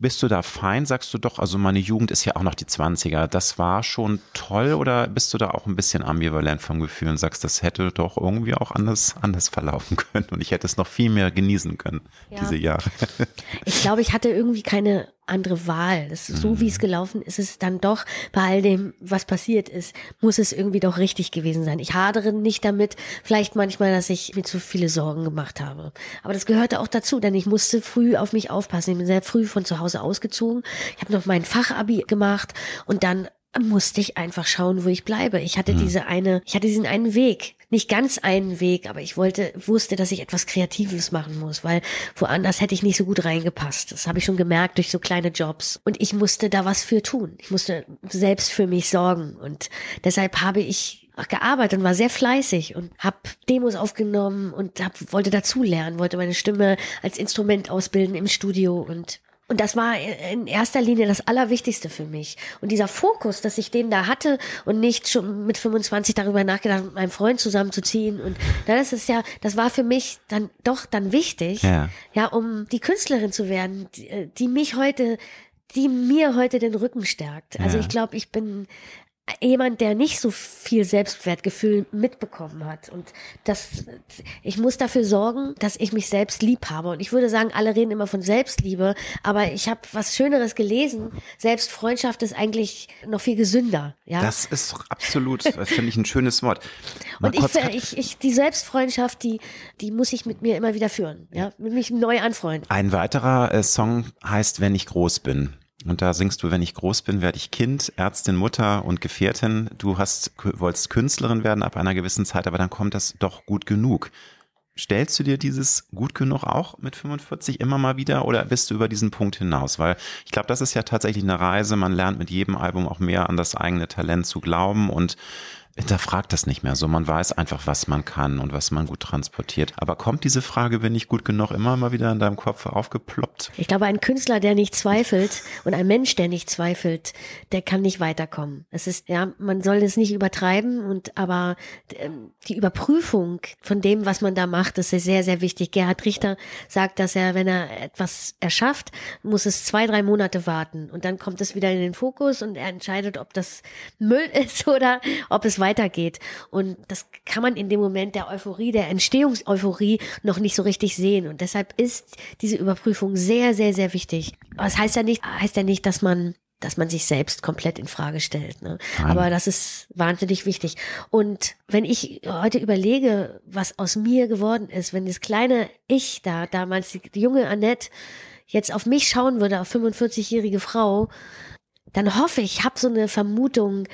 Bist du da fein? Sagst du doch, also meine Jugend ist ja auch noch die 20er. Das war schon toll oder bist du da auch ein bisschen ambivalent vom Gefühl und sagst, das hätte doch irgendwie auch anders, anders verlaufen (laughs) können und ich hätte es noch viel mehr genießen können, ja. diese Jahre?
Ich glaube, ich hatte irgendwie keine andere Wahl. Das ist so, wie es gelaufen ist, ist es dann doch bei all dem, was passiert ist, muss es irgendwie doch richtig gewesen sein. Ich hadere nicht damit, vielleicht manchmal, dass ich mir zu viele Sorgen gemacht habe. Aber das gehörte auch dazu, denn ich musste früh auf mich aufpassen. Ich bin sehr früh von zu Hause ausgezogen. Ich habe noch mein Fachabi gemacht und dann musste ich einfach schauen, wo ich bleibe. Ich hatte mhm. diese eine, ich hatte diesen einen Weg, nicht ganz einen Weg, aber ich wollte, wusste, dass ich etwas Kreatives machen muss, weil woanders hätte ich nicht so gut reingepasst. Das habe ich schon gemerkt durch so kleine Jobs. Und ich musste da was für tun. Ich musste selbst für mich sorgen. Und deshalb habe ich gearbeitet und war sehr fleißig und habe Demos aufgenommen und hab, wollte dazulernen, wollte meine Stimme als Instrument ausbilden im Studio und und das war in erster Linie das Allerwichtigste für mich. Und dieser Fokus, dass ich den da hatte und nicht schon mit 25 darüber nachgedacht, mit meinem Freund zusammenzuziehen. Und das ist ja, das war für mich dann doch dann wichtig, ja, ja um die Künstlerin zu werden, die, die mich heute die mir heute den Rücken stärkt. Also ja. ich glaube, ich bin jemand, der nicht so viel Selbstwertgefühl mitbekommen hat. Und das, ich muss dafür sorgen, dass ich mich selbst lieb habe. Und ich würde sagen, alle reden immer von Selbstliebe, aber ich habe was Schöneres gelesen. Selbstfreundschaft ist eigentlich noch viel gesünder. Ja?
Das ist absolut, das finde ich ein schönes Wort. (laughs)
Mal und ich, ich, ich, die Selbstfreundschaft, die, die muss ich mit mir immer wieder führen. Ja, mit mich neu anfreunden.
Ein weiterer äh, Song heißt, wenn ich groß bin. Und da singst du, wenn ich groß bin, werde ich Kind, Ärztin, Mutter und Gefährtin. Du hast, wolltest Künstlerin werden ab einer gewissen Zeit, aber dann kommt das doch gut genug. Stellst du dir dieses gut genug auch mit 45 immer mal wieder oder bist du über diesen Punkt hinaus? Weil ich glaube, das ist ja tatsächlich eine Reise. Man lernt mit jedem Album auch mehr an das eigene Talent zu glauben und hinterfragt das nicht mehr so. Man weiß einfach, was man kann und was man gut transportiert. Aber kommt diese Frage, bin ich gut genug, immer mal wieder in deinem Kopf aufgeploppt?
Ich glaube, ein Künstler, der nicht zweifelt und ein Mensch, der nicht zweifelt, der kann nicht weiterkommen. Es ist, ja, man soll es nicht übertreiben und, aber ähm, die Überprüfung von dem, was man da macht, ist sehr, sehr wichtig. Gerhard Richter sagt, dass er, wenn er etwas erschafft, muss es zwei, drei Monate warten und dann kommt es wieder in den Fokus und er entscheidet, ob das Müll (laughs) ist oder ob es weitergeht. Und das kann man in dem Moment der Euphorie, der Entstehungseuphorie noch nicht so richtig sehen. Und deshalb ist diese Überprüfung sehr, sehr, sehr wichtig. Aber es heißt ja nicht, heißt ja nicht, dass man dass man sich selbst komplett in Frage stellt. Ne? Aber das ist wahnsinnig wichtig. Und wenn ich heute überlege, was aus mir geworden ist, wenn das kleine Ich da, damals die, junge Annette, jetzt auf mich schauen würde, auf 45-jährige Frau, dann hoffe ich, ich habe so eine Vermutung,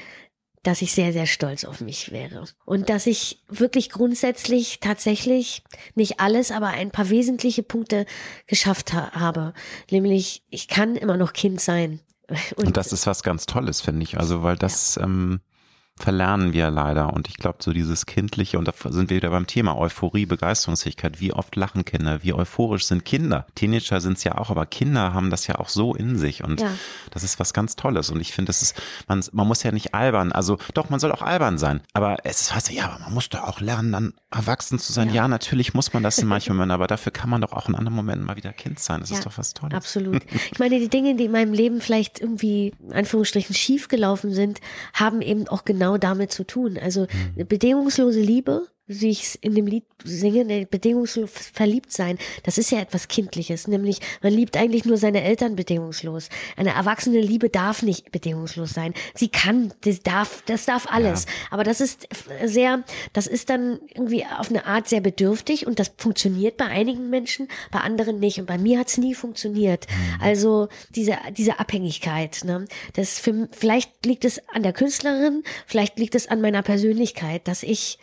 dass ich sehr, sehr stolz auf mich wäre. Und dass ich wirklich grundsätzlich tatsächlich nicht alles, aber ein paar wesentliche Punkte geschafft ha habe. Nämlich, ich kann immer noch Kind sein. (laughs)
Und, Und das ist was ganz Tolles, finde ich. Also, weil das, ja. ähm, verlernen wir leider. Und ich glaube, so dieses Kindliche, und da sind wir wieder beim Thema Euphorie, Begeisterungsfähigkeit. Wie oft lachen Kinder? Wie euphorisch sind Kinder? Teenager sind es ja auch, aber Kinder haben das ja auch so in sich. Und ja. das ist was ganz Tolles. Und ich finde, das ist, man, man muss ja nicht albern. Also doch, man soll auch albern sein. Aber es ist, weißt du, ja, aber man muss doch auch lernen, dann erwachsen zu sein. Ja, ja natürlich muss man das in (laughs) manchen Momenten, aber dafür kann man doch auch in anderen Momenten mal wieder Kind sein. Das ja, ist doch was Tolles.
Absolut. (laughs) Ich meine, die Dinge, die in meinem Leben vielleicht irgendwie, in Anführungsstrichen, schief gelaufen sind, haben eben auch genau genau damit zu tun. Also mhm. bedingungslose Liebe wie ich es in dem Lied singe, bedingungslos verliebt sein, das ist ja etwas Kindliches, nämlich man liebt eigentlich nur seine Eltern bedingungslos. Eine erwachsene Liebe darf nicht bedingungslos sein. Sie kann, das darf, das darf alles. Ja. Aber das ist sehr, das ist dann irgendwie auf eine Art sehr bedürftig und das funktioniert bei einigen Menschen, bei anderen nicht. Und bei mir hat es nie funktioniert. Mhm. Also diese, diese Abhängigkeit, ne? Das für, vielleicht liegt es an der Künstlerin, vielleicht liegt es an meiner Persönlichkeit, dass ich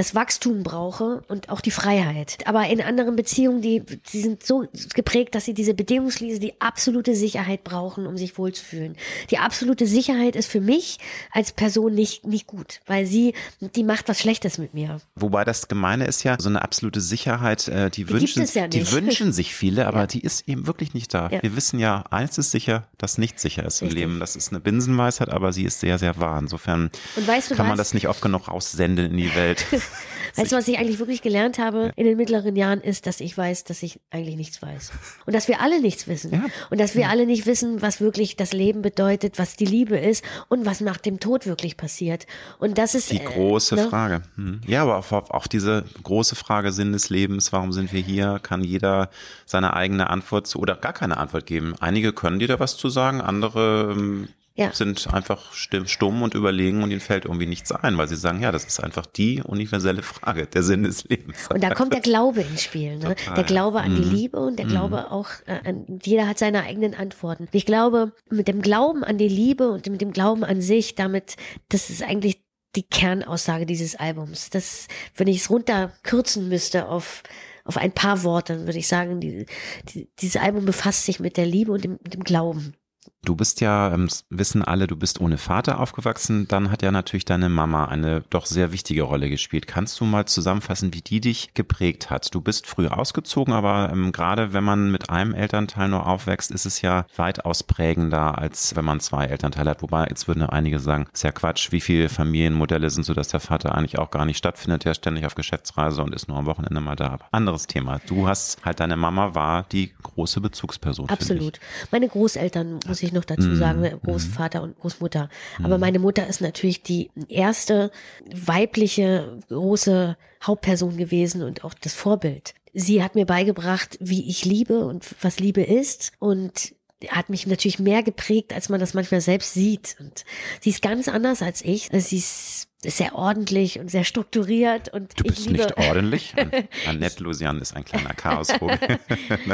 das Wachstum brauche und auch die Freiheit. Aber in anderen Beziehungen, die, die sind so geprägt, dass sie diese Bedingungslese, die absolute Sicherheit brauchen, um sich wohlzufühlen. Die absolute Sicherheit ist für mich als Person nicht, nicht gut, weil sie, die macht was Schlechtes mit mir.
Wobei das Gemeine ist ja, so eine absolute Sicherheit, äh, die, die wünschen, ja die wünschen sich viele, aber ja. die ist eben wirklich nicht da. Ja. Wir wissen ja, eins ist sicher, dass nichts sicher ist Richtig. im Leben. Das ist eine Binsenweisheit, aber sie ist sehr, sehr wahr. Insofern weißt du kann was? man das nicht oft genug aussenden in die Welt. (laughs) (laughs)
Weißt du, was ich eigentlich wirklich gelernt habe in den mittleren Jahren, ist, dass ich weiß, dass ich eigentlich nichts weiß. Und dass wir alle nichts wissen.
Ja.
Und dass wir alle nicht wissen, was wirklich das Leben bedeutet, was die Liebe ist und was nach dem Tod wirklich passiert. Und das ist
Die
äh,
große
ne?
Frage. Hm. Ja, aber auch, auch diese große Frage Sinn des Lebens, warum sind wir hier, kann jeder seine eigene Antwort zu oder gar keine Antwort geben. Einige können dir da was zu sagen, andere ähm,
Ja.
sind einfach stumm und überlegen und ihnen fällt irgendwie nichts ein, weil sie sagen, ja, das ist einfach die universelle Frage, der Sinn des Lebens.
Und da kommt der Glaube ins Spiel. Ne?
Total,
Der Glaube an die
Mhm.
Liebe und der Glaube auch äh, an, jeder hat seine eigenen Antworten. Ich glaube, mit dem Glauben an die Liebe und mit dem Glauben an sich, damit, das ist eigentlich die Kernaussage dieses Albums. Das, wenn ich es runterkürzen müsste auf, auf ein paar Worte, dann würde ich sagen, die, die, dieses Album befasst sich mit der Liebe und dem, dem Glauben.
Du bist ja, ähm, s- wissen alle, du bist ohne Vater aufgewachsen. Dann hat ja natürlich deine Mama eine doch sehr wichtige Rolle gespielt. Kannst du mal zusammenfassen, wie die dich geprägt hat? Du bist früh ausgezogen, aber ähm, gerade wenn man mit einem Elternteil nur aufwächst, ist es ja weitaus prägender, als wenn man zwei Elternteile hat. Wobei, jetzt würden einige sagen, ist ja Quatsch, wie viele Familienmodelle sind so, dass der Vater eigentlich auch gar nicht stattfindet, der ständig auf Geschäftsreise und ist nur am Wochenende mal da. Aber anderes Thema. Du hast halt, deine Mama war die große Bezugsperson.
Absolut. Meine Großeltern, muss ich noch
Mhm.
dazu sagen, ne, Großvater und Großmutter. Aber meine Mutter ist natürlich die erste weibliche große Hauptperson gewesen und auch das Vorbild. Sie hat mir beigebracht, wie ich liebe und was Liebe ist und hat mich natürlich mehr geprägt, als man das manchmal selbst sieht. Und sie ist ganz anders als ich. Sie ist sehr ordentlich und sehr strukturiert und
Du bist
ich liebe,
nicht ordentlich. (laughs) An- Annette Lusian ist ein kleiner Chaosvogel. (laughs)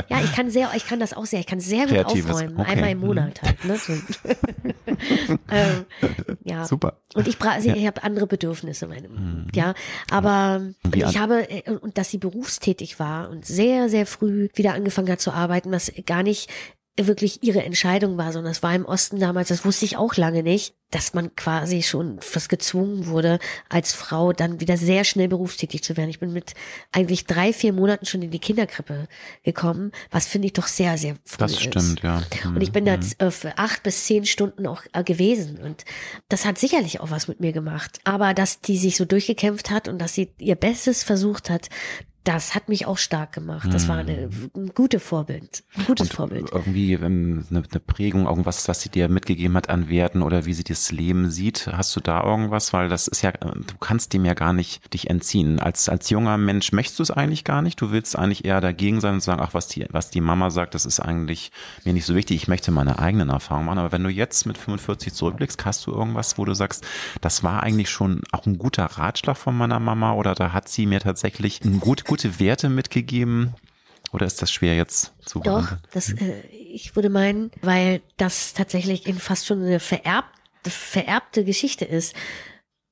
Ja, ich kann sehr, ich kann das auch sehr, ich kann sehr gut
Kreatives,
aufräumen.
okay.
Einmal im Monat halt, ne? So. (laughs) ähm, ja.
Super.
Und ich bra ich habe andere Bedürfnisse, meine, ja. Aber
Wie
ich
an-
habe, äh, und dass sie berufstätig war und sehr, sehr früh wieder angefangen hat zu arbeiten, was gar nicht wirklich ihre Entscheidung war, sondern es war im Osten damals, das wusste ich auch lange nicht, dass man quasi schon fast gezwungen wurde, als Frau dann wieder sehr schnell berufstätig zu werden. Ich bin mit eigentlich drei, vier Monaten schon in die Kinderkrippe gekommen, was finde ich doch sehr, sehr früh
Das
ist.
stimmt, ja.
Und ich bin da äh, für acht bis zehn Stunden auch äh, gewesen. Und das hat sicherlich auch was mit mir gemacht. Aber dass die sich so durchgekämpft hat und dass sie ihr Bestes versucht hat, das hat mich auch stark gemacht. Das war eine, ein gutes Vorbild. Ein gutes Vorbild.
Irgendwie ähm, eine, eine Prägung, irgendwas, was sie dir mitgegeben hat an Werten oder wie sie das Leben sieht. Hast du da irgendwas? Weil das ist ja, du kannst dem ja gar nicht dich entziehen. Als, als junger Mensch möchtest du es eigentlich gar nicht. Du willst eigentlich eher dagegen sein und sagen, ach, was die, was die Mama sagt, das ist eigentlich mir nicht so wichtig. Ich möchte meine eigenen Erfahrungen machen. Aber wenn du jetzt mit 45 zurückblickst, hast du irgendwas, wo du sagst, das war eigentlich schon auch ein guter Ratschlag von meiner Mama oder da hat sie mir tatsächlich ein gut, gute Werte mitgegeben? Oder ist das schwer jetzt zu
Doch,
beantworten?
das, äh, ich würde meinen, weil das tatsächlich in fast schon eine vererbte, vererbte Geschichte ist,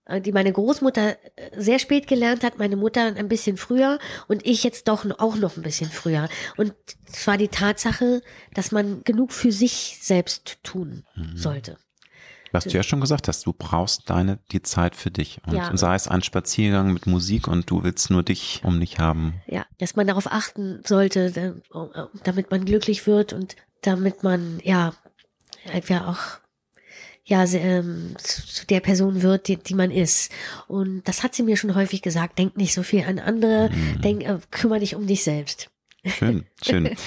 äh, die meine Großmutter äh, sehr spät gelernt hat, meine Mutter ein bisschen früher und ich jetzt doch auch noch ein bisschen früher. Und zwar die Tatsache, dass man genug für sich selbst tun
Mhm.
sollte.
Was du ja schon gesagt hast, du brauchst deine, die Zeit für dich. Und
Ja.
sei es ein Spaziergang mit Musik und du willst nur dich um dich haben.
Ja, dass man darauf achten sollte, da- damit man glücklich wird und damit man ja einfach auch ja ähm, zu der Person wird, die, die man ist. Und das hat sie mir schon häufig gesagt. Denk nicht so viel an andere, denk, äh, kümmere dich um dich selbst.
Schön, schön. (laughs)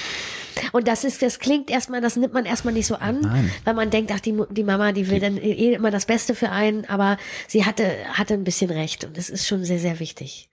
Und das ist, das klingt erstmal, das nimmt man erstmal nicht so an,
Nein.
weil man denkt, ach, die, die Mama, die will dann eh immer das Beste für einen, aber sie hatte, hatte ein bisschen recht und das ist schon sehr, sehr wichtig.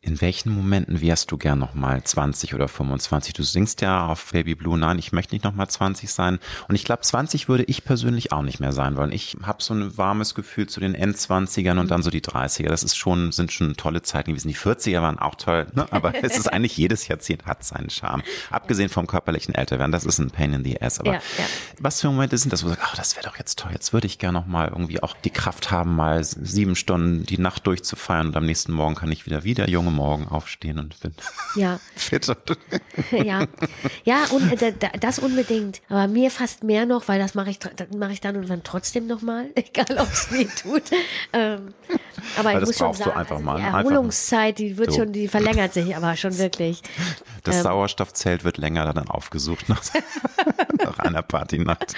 In welchen Momenten wärst du gern nochmal 20 oder 25? Du singst ja auf Baby Blue, nein, ich möchte nicht nochmal 20 sein. Und ich glaube, 20 würde ich persönlich auch nicht mehr sein wollen. Ich habe so ein warmes Gefühl zu den Endzwanzigern und dann so die 30er. Das ist schon, sind schon tolle Zeiten gewesen. Die 40er waren auch toll, ne? (laughs) aber es ist eigentlich jedes Jahrzehnt hat seinen Charme. Abgesehen vom körperlichen Älterwerden, das ist ein Pain in the ass. Aber
Ja, ja.
was für Momente sind das, wo du sagst, ach, das wäre doch jetzt toll, jetzt würde ich gerne nochmal irgendwie auch die Kraft haben, mal sieben Stunden die Nacht durchzufeiern und am nächsten Morgen kann ich wieder wieder junge Morgen aufstehen und bin
Ja. (laughs)
fit. (laughs) (laughs)
Ja, ja, und äh, da- das unbedingt. Aber mir fast mehr noch, weil das mache ich, mache ich dann und dann trotzdem nochmal, egal ob es weh tut. Ähm, aber ich
das
muss schon sagen,
einfach
also die
ne?
Erholungszeit, die wird
So.
schon, die verlängert sich aber schon wirklich.
das
Ähm.
Sauerstoffzelt wird länger dann aufgesucht nach, nach einer Partynacht.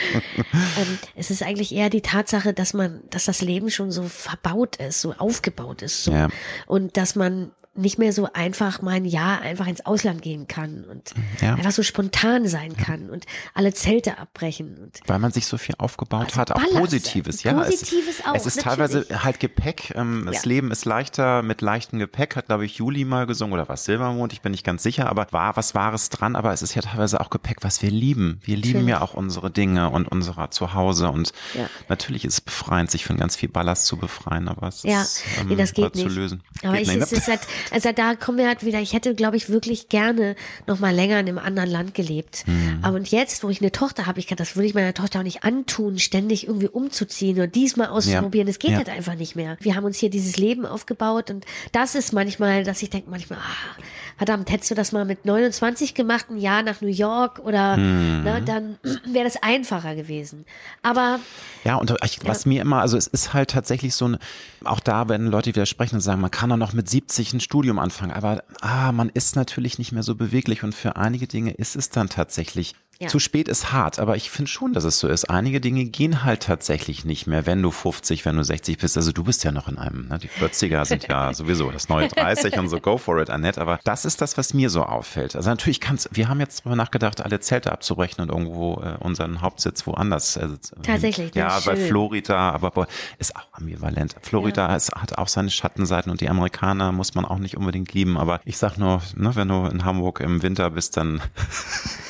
ähm, es ist eigentlich eher die Tatsache, dass man, dass das Leben schon so verbaut ist, so aufgebaut ist, so.
Ja.
Und dass man nicht mehr so einfach mal ein Jahr einfach ins Ausland gehen kann und
Ja.
einfach so spontan sein kann und alle Zelte abbrechen und
Weil man sich so viel aufgebaut
Also
hat, auch
Ballast.
Positives, ja.
Positives
es,
auch,
Es ist
natürlich.
teilweise halt Gepäck. Ähm, das
Ja.
Leben ist leichter mit leichtem Gepäck, hat, glaube ich, Juli mal gesungen oder was Silbermond, ich bin nicht ganz sicher, aber war was Wahres dran, aber es ist ja teilweise auch Gepäck, was wir lieben. Wir lieben
Natürlich.
ja auch unsere Dinge und unser Zuhause und
Ja.
natürlich ist es befreiend, sich von ganz viel Ballast zu befreien, aber es
Ja,
ist ähm,
nee, das geht
zu
nicht.
lösen.
Aber
geht
ich,
nicht,
es
ne?
ist halt, (laughs) also da kommen wir halt wieder, ich hätte, glaube ich, wirklich gerne noch mal länger in einem anderen Land gelebt.
Mhm.
Aber und jetzt, wo ich eine Tochter habe, ich kann, das würde ich meiner Tochter auch nicht antun, ständig irgendwie umzuziehen oder diesmal auszuprobieren. Das geht
Ja.
halt einfach nicht mehr. Wir haben uns hier dieses Leben aufgebaut und das ist manchmal, dass ich denke manchmal, ah, verdammt, hättest du das mal mit 29 gemacht, ein Jahr nach New York oder,
Mhm.
ne, dann wäre das einfacher gewesen. Aber
Ja, und ich, was mir immer, also es ist halt tatsächlich so ein, auch da werden Leute widersprechen und sagen, man kann doch noch mit 70 ein Studium anfangen, aber ah, man ist natürlich nicht mehr so beweglich und für einige Dinge ist es dann tatsächlich
Ja.
zu spät ist hart, aber ich finde schon, dass es so ist. Einige Dinge gehen halt tatsächlich nicht mehr, wenn du 50, wenn du 60 bist. Also du bist ja noch in einem, ne? die 40er sind ja (laughs) sowieso das neue 30 und so, go for it, Annette. Aber das ist das, was mir so auffällt. Also natürlich kann's, wir haben jetzt darüber nachgedacht, alle Zelte abzubrechen und irgendwo äh, unseren Hauptsitz woanders. Äh,
Tatsächlich,
Ja,
schön.
Florida, aber boah, ist auch ambivalent. Florida ist, hat auch seine Schattenseiten und die Amerikaner muss man auch nicht unbedingt lieben. Aber ich sag nur, ne, wenn du in Hamburg im Winter bist, dann (laughs)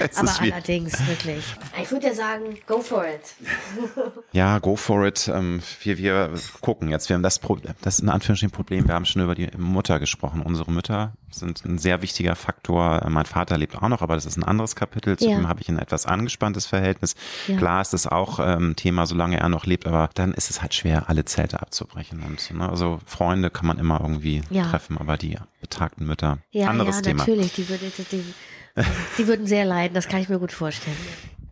aber
ist schwierig.
allerdings, wirklich. Ich würde ja sagen, go for it.
Ja, go for it. Ähm, wir, wir gucken jetzt. Wir haben das, Pro das ist in Anführungsstrichen Problem. Wir haben schon über die Mutter gesprochen. Unsere Mütter sind ein sehr wichtiger Faktor. Mein Vater lebt auch noch, aber das ist ein anderes Kapitel. Zu
Ja.
habe ich ein etwas angespanntes Verhältnis.
Ja.
Klar ist es auch ähm, Thema, solange er noch lebt, aber dann ist es halt schwer, alle Zelte abzubrechen. Und ne, also Freunde kann man immer irgendwie
Ja.
treffen, aber die betagten Mütter,
Ja,
anderes
ja,
Thema.
natürlich. Die, würde, die, die würden sehr leiden, das kann ich mir gut vorstellen.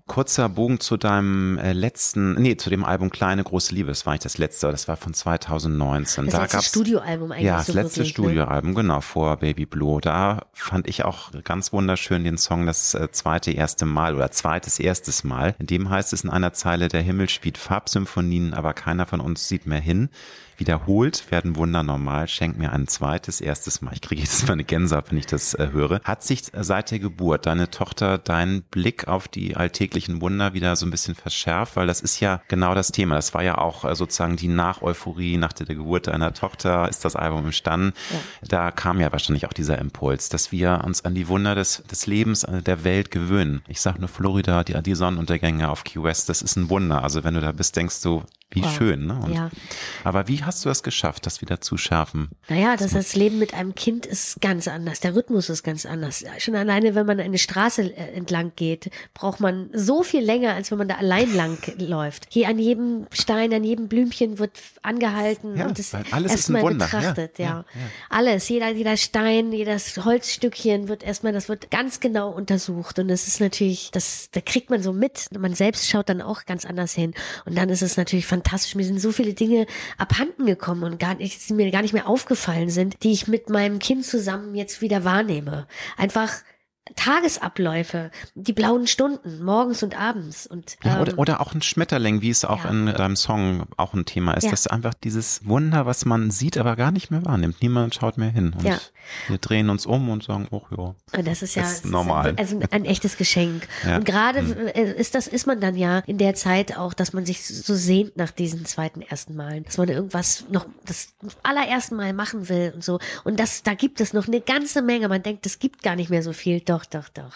Kurzer Bogen zu deinem äh, letzten, nee, zu dem Album Kleine große Liebe. Das war nicht das letzte, das war von 2019.
Das
da
letzte Studioalbum eigentlich
Ja, das
so
letzte
wirklich, ne?
Studioalbum, genau, vor Baby Blue. Da fand ich auch ganz wunderschön den Song Das äh, zweite erste Mal oder zweites erstes Mal. In dem heißt es in einer Zeile, der Himmel spielt Farbsymphonien, aber keiner von uns sieht mehr hin. Wiederholt werden Wunder normal, schenk mir ein zweites, erstes Mal. Ich kriege jetzt mal eine Gänsehaut, wenn ich das äh, höre. Hat sich äh, seit der Geburt deine Tochter deinen Blick auf die alltäglichen Wunder wieder so ein bisschen verschärft? Weil das ist ja genau das Thema. Das war ja auch äh, sozusagen die Nach-Euphorie nach der Geburt deiner Tochter, ist das Album entstanden. Da kam ja wahrscheinlich auch dieser Impuls, dass wir uns an die Wunder des, des Lebens, äh, der Welt gewöhnen. Ich sag nur Florida, die, die Sonnenuntergänge auf Key West, das ist ein Wunder. Also wenn du da bist, denkst du, wie
Wow.
schön. Ne? Und,
Ja.
Aber wie hast du es geschafft, das wieder zu schärfen?
Naja, das, das Leben mit einem Kind ist ganz anders. Der Rhythmus ist ganz anders. Schon alleine, wenn man eine Straße äh, entlang geht, braucht man so viel länger, als wenn man da allein lang (laughs) läuft. Hier an jedem Stein, an jedem Blümchen wird angehalten
Ja,
und
weil alles ist ein
erstmal betrachtet. Ja,
ja, ja.
Alles, jeder, jeder Stein, jedes Holzstückchen wird erstmal, das wird ganz genau untersucht. Und das ist natürlich, das, da kriegt man so mit. Man selbst schaut dann auch ganz anders hin. Und dann ist es natürlich fantastisch. Mir sind so viele Dinge abhanden gekommen und gar nicht, die mir gar nicht mehr aufgefallen sind, die ich mit meinem Kind zusammen jetzt wieder wahrnehme. Einfach Tagesabläufe, die blauen Stunden, morgens und abends. Und,
Ja,
ähm,
oder, oder auch ein Schmetterling, wie es auch
ja.
in deinem Song auch ein Thema ist.
Ja.
Das ist einfach dieses Wunder, was man sieht, aber gar nicht mehr wahrnimmt. Niemand schaut mehr hin. Und
Ja.
wir drehen uns um und sagen, oh ja.
Und das ist ja
ist normal.
Ist also ein echtes Geschenk. Und gerade äh, ist das ist man dann ja in der Zeit auch, dass man sich so sehnt nach diesen zweiten ersten Malen, dass man irgendwas noch das allerersten Mal machen will und so. Und das da gibt es noch eine ganze Menge. Man denkt, es gibt gar nicht mehr so viel. Doch, doch, doch.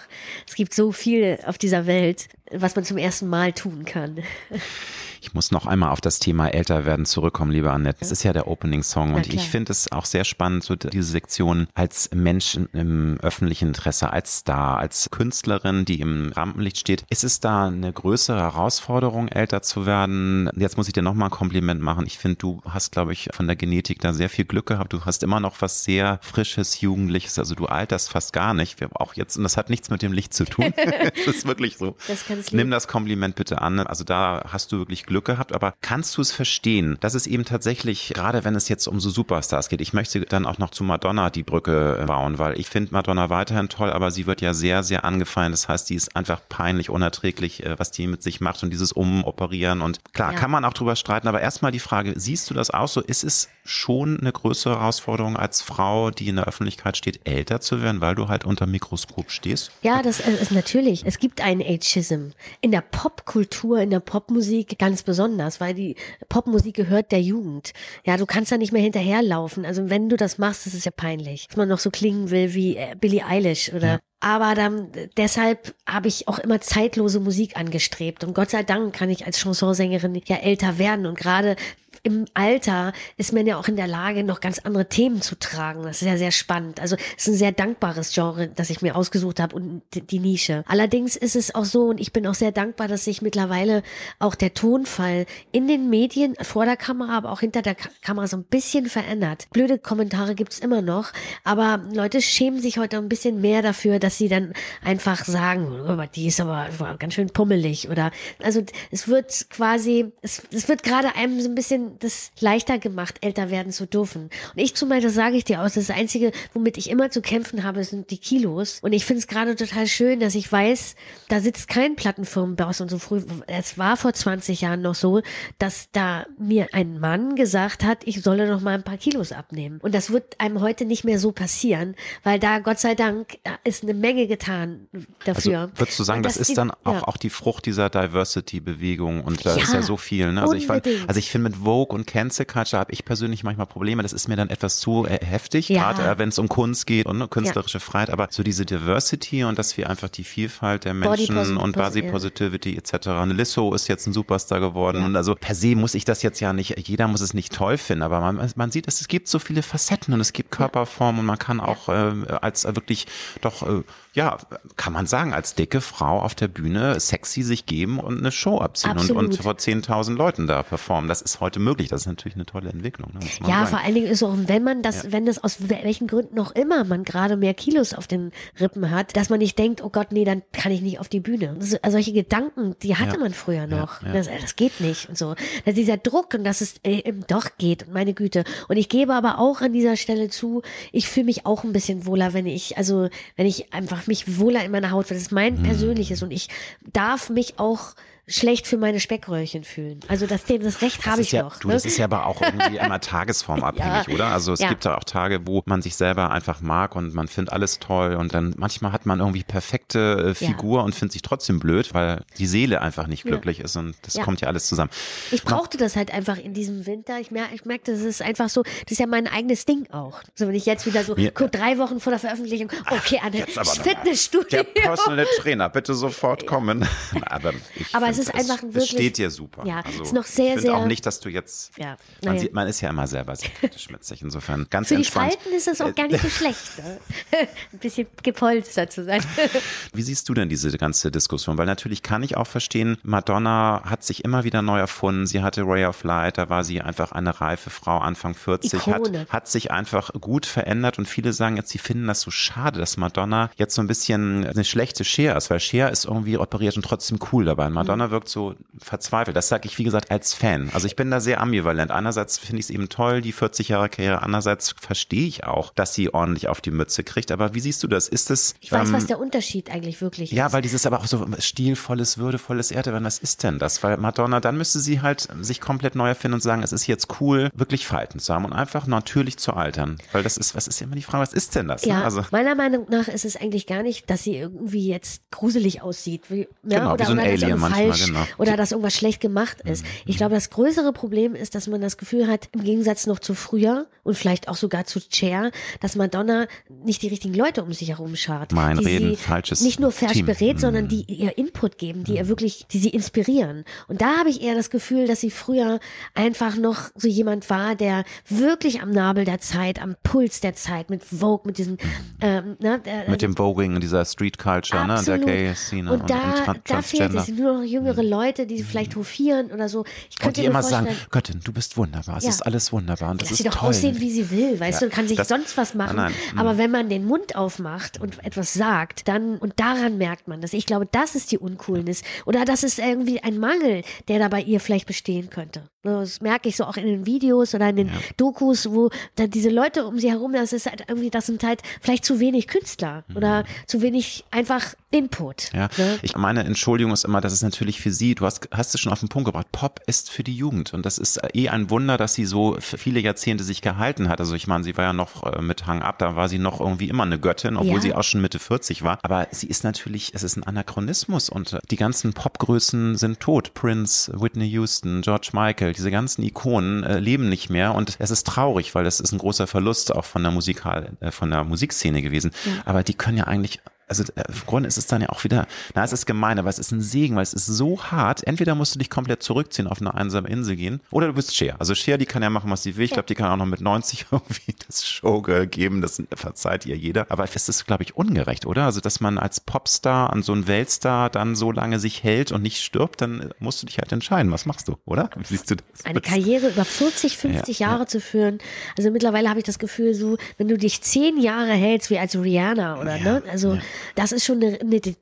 Es gibt so viel auf dieser Welt, was man zum ersten Mal tun kann. (laughs)
Ich muss noch einmal auf das Thema älter werden zurückkommen, liebe Annette. Das ist ja der Opening-Song und ich finde es auch sehr spannend, so diese Sektion als Mensch im öffentlichen Interesse, als Star, als Künstlerin, die im Rampenlicht steht. Ist es da eine größere Herausforderung, älter zu werden? Jetzt muss ich dir nochmal ein Kompliment machen. Ich finde, du hast, glaube ich, von der Genetik da sehr viel Glück gehabt. Du hast immer noch was sehr Frisches, Jugendliches. Also du alterst fast gar nicht. Wir auch jetzt, und das hat nichts mit dem Licht zu tun. (laughs) es ist wirklich so.
Das.
Nimm das Kompliment bitte an. Also da hast du wirklich Glück gehabt, aber kannst du es verstehen, dass es eben tatsächlich, gerade wenn es jetzt um so Superstars geht, ich möchte dann auch noch zu Madonna die Brücke bauen, weil ich finde Madonna weiterhin toll, aber sie wird ja sehr, sehr angefallen. Das heißt, die ist einfach peinlich, unerträglich, äh, was die mit sich macht und dieses Umoperieren. Und klar, ja. kann man auch drüber streiten, aber erstmal die Frage, siehst du das auch so? Ist es schon eine größere Herausforderung als Frau, die in der Öffentlichkeit steht, älter zu werden, weil du halt unter Mikroskop stehst?
Ja, das äh, ist natürlich. Es gibt einen Ageism. In der Popkultur, in der Popmusik ganz besonders, weil die Popmusik gehört der Jugend. Ja, du kannst da nicht mehr hinterherlaufen. Also wenn du das machst, ist es ja peinlich. Dass man noch so klingen will wie äh, Billie Eilish oder ja. Aber dann, deshalb habe ich auch immer zeitlose Musik angestrebt. Und Gott sei Dank kann ich als Chansonsängerin ja älter werden. Und gerade im Alter ist man ja auch in der Lage, noch ganz andere Themen zu tragen. Das ist ja sehr spannend. Also es ist ein sehr dankbares Genre, das ich mir ausgesucht habe und die Nische. Allerdings ist es auch so, und ich bin auch sehr dankbar, dass sich mittlerweile auch der Tonfall in den Medien, vor der Kamera, aber auch hinter der Kamera so ein bisschen verändert. Blöde Kommentare gibt's immer noch, aber Leute schämen sich heute ein bisschen mehr dafür, dass sie dann einfach sagen, die ist aber ganz schön pummelig oder also es wird quasi, es, es wird gerade einem so ein bisschen das leichter gemacht, älter werden zu dürfen. Und ich zum Beispiel, das sage ich dir aus, das Einzige, womit ich immer zu kämpfen habe, sind die Kilos. Und ich finde es gerade total schön, dass ich weiß, da sitzt kein Plattenfirmenboss und so früh. Es war vor 20 Jahren noch so, dass da mir ein Mann gesagt hat, ich solle noch mal ein paar Kilos abnehmen. Und das wird einem heute nicht mehr so passieren, weil da Gott sei Dank ist eine Menge getan dafür.
Also, würdest du sagen, das, das, ist dann auch, ja. auch die Frucht dieser Diversity-Bewegung und da ja, ist ja so viel. Ne? Also unbedingt. ich, also ich finde mit Vogue Vogue und Cancel Culture habe ich persönlich manchmal Probleme. Das ist mir dann etwas zu äh, heftig, ja. gerade äh, wenn es um Kunst geht und ne, künstlerische ja. Freiheit. Aber so diese Diversity und dass wir einfach die Vielfalt der Menschen Body und Body Positivity etc. Und Lizzo ist jetzt ein Superstar geworden. Ja. Und also per se muss ich das jetzt ja nicht, jeder muss es nicht toll finden, aber man, man sieht, dass es gibt so viele Facetten und es gibt Körperformen und man kann auch äh, als wirklich doch äh, ja, kann man sagen, als dicke Frau auf der Bühne sexy sich geben und eine Show abziehen und, und vor 10.000 Leuten da performen. Das ist heute möglich. Das ist natürlich eine tolle Entwicklung. Ne,
ja, sagen. vor allen Dingen ist auch, wenn man das, ja. wenn das aus welchen Gründen noch immer man gerade mehr Kilos auf den Rippen hat, dass man nicht denkt, oh Gott, nee, dann kann ich nicht auf die Bühne. Das, also solche Gedanken, die hatte ja. man früher noch. Ja, das, das, geht nicht und so. Das dieser Druck und dass es äh, eben doch geht und meine Güte. Und ich gebe aber auch an dieser Stelle zu, ich fühle mich auch ein bisschen wohler, wenn ich, also wenn ich einfach einfach mich wohler in meiner Haut, weil das ist mein mhm. persönliches und ich darf mich auch schlecht für meine Speckröllchen fühlen. Also das, das Recht habe ich
ja,
noch.
Du, ne? Das ist ja aber auch irgendwie immer tagesformabhängig, (laughs) ja. oder? Also es ja. gibt ja auch Tage, wo man sich selber einfach mag und man findet alles toll und dann manchmal hat man irgendwie perfekte äh, Figur und findet sich trotzdem blöd, weil die Seele einfach nicht glücklich ist und das kommt ja alles zusammen.
Ich brauchte das halt einfach in diesem Winter. Ich, mer ich merkte, das ist einfach so, das ist ja mein eigenes Ding auch. So wenn ich jetzt wieder so Mir, drei Wochen vor der Veröffentlichung, okay, Anne, Fitnessstudio.
Der Personal (laughs) Trainer, bitte sofort kommen. (laughs) aber,
aber es ist einfach wirklich.
Es steht dir super.
Ja, also, ist noch sehr,
ich
sehr.
auch nicht, dass du jetzt. Ja, man, sieht, man ist ja immer selber sehr kritisch mit sich. Insofern ganz
Für
entspannt.
die Falten ist es auch gar nicht so schlecht. Ne? (laughs) Ein bisschen gepolstert zu sein. (laughs)
Wie siehst du denn diese ganze Diskussion? Weil natürlich kann ich auch verstehen, Madonna hat sich immer wieder neu erfunden. Sie hatte Ray of Light, da war sie einfach eine reife Frau, Anfang 40, hat, hat sich einfach gut verändert und viele sagen jetzt, sie finden das so schade, dass Madonna jetzt so ein bisschen eine schlechte Cher ist, weil Cher ist irgendwie operiert und trotzdem cool dabei. Madonna mhm. wirkt so verzweifelt. Das sage ich, wie gesagt, als Fan. Also ich bin da sehr ambivalent. Einerseits finde ich es eben toll, die 40 Jahre Karriere. Andererseits verstehe ich auch, dass sie ordentlich auf die Mütze kriegt. Aber wie siehst du das? Ist es?
Ich weiß, ähm, was der Unterschied eigentlich wirklich
ist. Ja, weil dieses aber auch so stilvolles, würdevolles Erdewerden, was ist denn das? Weil Madonna, dann müsste sie halt sich komplett neu erfinden und sagen, es ist jetzt cool, wirklich Falten zu haben und einfach natürlich zu altern. Weil das ist, was ist ja immer die Frage, was ist denn das?
Ne? Ja, ne? also, meiner Meinung nach ist es eigentlich gar nicht, dass sie irgendwie jetzt gruselig aussieht. Wie,
ja, genau, oder, wie so ein Alien manchmal, genau genau.
oder dass irgendwas schlecht gemacht ist. Mhm. Ich glaube, das größere Problem ist, dass man das Gefühl hat, im Gegensatz noch zu früher und vielleicht auch sogar zu Cher, dass Madonna nicht die richtigen Leute um sich herum schart.
Mein die Reden, falsches
Nicht nur falsch
Team.
berät, sondern mhm. die ihr Input geben, die ihr mhm. wirklich, die sie inspirieren. Und da habe ich eher das Gefühl, dass sie früher einfach noch so jemand war, der wirklich am Nabel der Zeit, am Puls der Zeit, mit Vogue, mit diesem, ähm,
ne, der, mit dem Voging, dieser Street Culture, ne, der Gay-Szene
und, und, da, und da fehlt es, nur noch jüngere Leute, die vielleicht hofieren oder so. Ich
Und
könnte
die
mir
immer sagen, Göttin, du bist wunderbar, es
Ja.
ist alles wunderbar und das
Lass
ist
sie doch
toll.
aussehen, wie sie will, weißt
Ja,
du, kann sich
das-
sonst was machen.
Nein, nein,
Aber
mm.
wenn man den Mund aufmacht und etwas sagt, dann, und daran merkt man das. Ich glaube, das ist die Uncoolness. Oder das ist irgendwie ein Mangel, der da bei ihr vielleicht bestehen könnte. Das merke ich so auch in den Videos oder in den Dokus, wo da diese Leute um sie herum, das ist halt irgendwie, das sind halt vielleicht zu wenig Künstler oder zu wenig einfach Input.
Ja,
ne?
ich meine Entschuldigung ist immer, das ist natürlich für sie, du hast, hast es schon auf den Punkt gebracht, Pop ist für die Jugend und das ist eh ein Wunder, dass sie so viele Jahrzehnte sich gehalten hat. Also ich meine, sie war ja noch äh, mit Hang Up, da war sie noch irgendwie immer eine Göttin, obwohl
Ja.
sie auch schon Mitte 40 war. Aber sie ist natürlich, es ist ein Anachronismus und äh, die ganzen Popgrößen sind tot. Prince, Whitney Houston, George Michael, diese ganzen Ikonen äh, leben nicht mehr und es ist traurig, weil das ist ein großer Verlust auch von der Musikal, äh, von der Musikszene gewesen. Aber die können ja eigentlich also äh, im Grunde ist es dann ja auch wieder, na, es ist gemein, aber es ist ein Segen, weil es ist so hart. Entweder musst du dich komplett zurückziehen, auf eine einsame Insel gehen, oder du bist Cher. Also Cher, die kann ja machen, was sie will. Ich glaube, die kann auch noch mit 90 (laughs) irgendwie das Showgirl geben. Das verzeiht ihr jeder. Aber es ist, glaube ich, ungerecht, oder? Also, dass man als Popstar an so einen Weltstar dann so lange sich hält und nicht stirbt, dann musst du dich halt entscheiden. Was machst du, oder? Wie siehst du das?
eine Karriere über 40, 50
Ja,
Jahre zu führen. Also mittlerweile habe ich das Gefühl, so, wenn du dich zehn Jahre hältst, wie als Rihanna oder, ne? Also, das ist schon eine,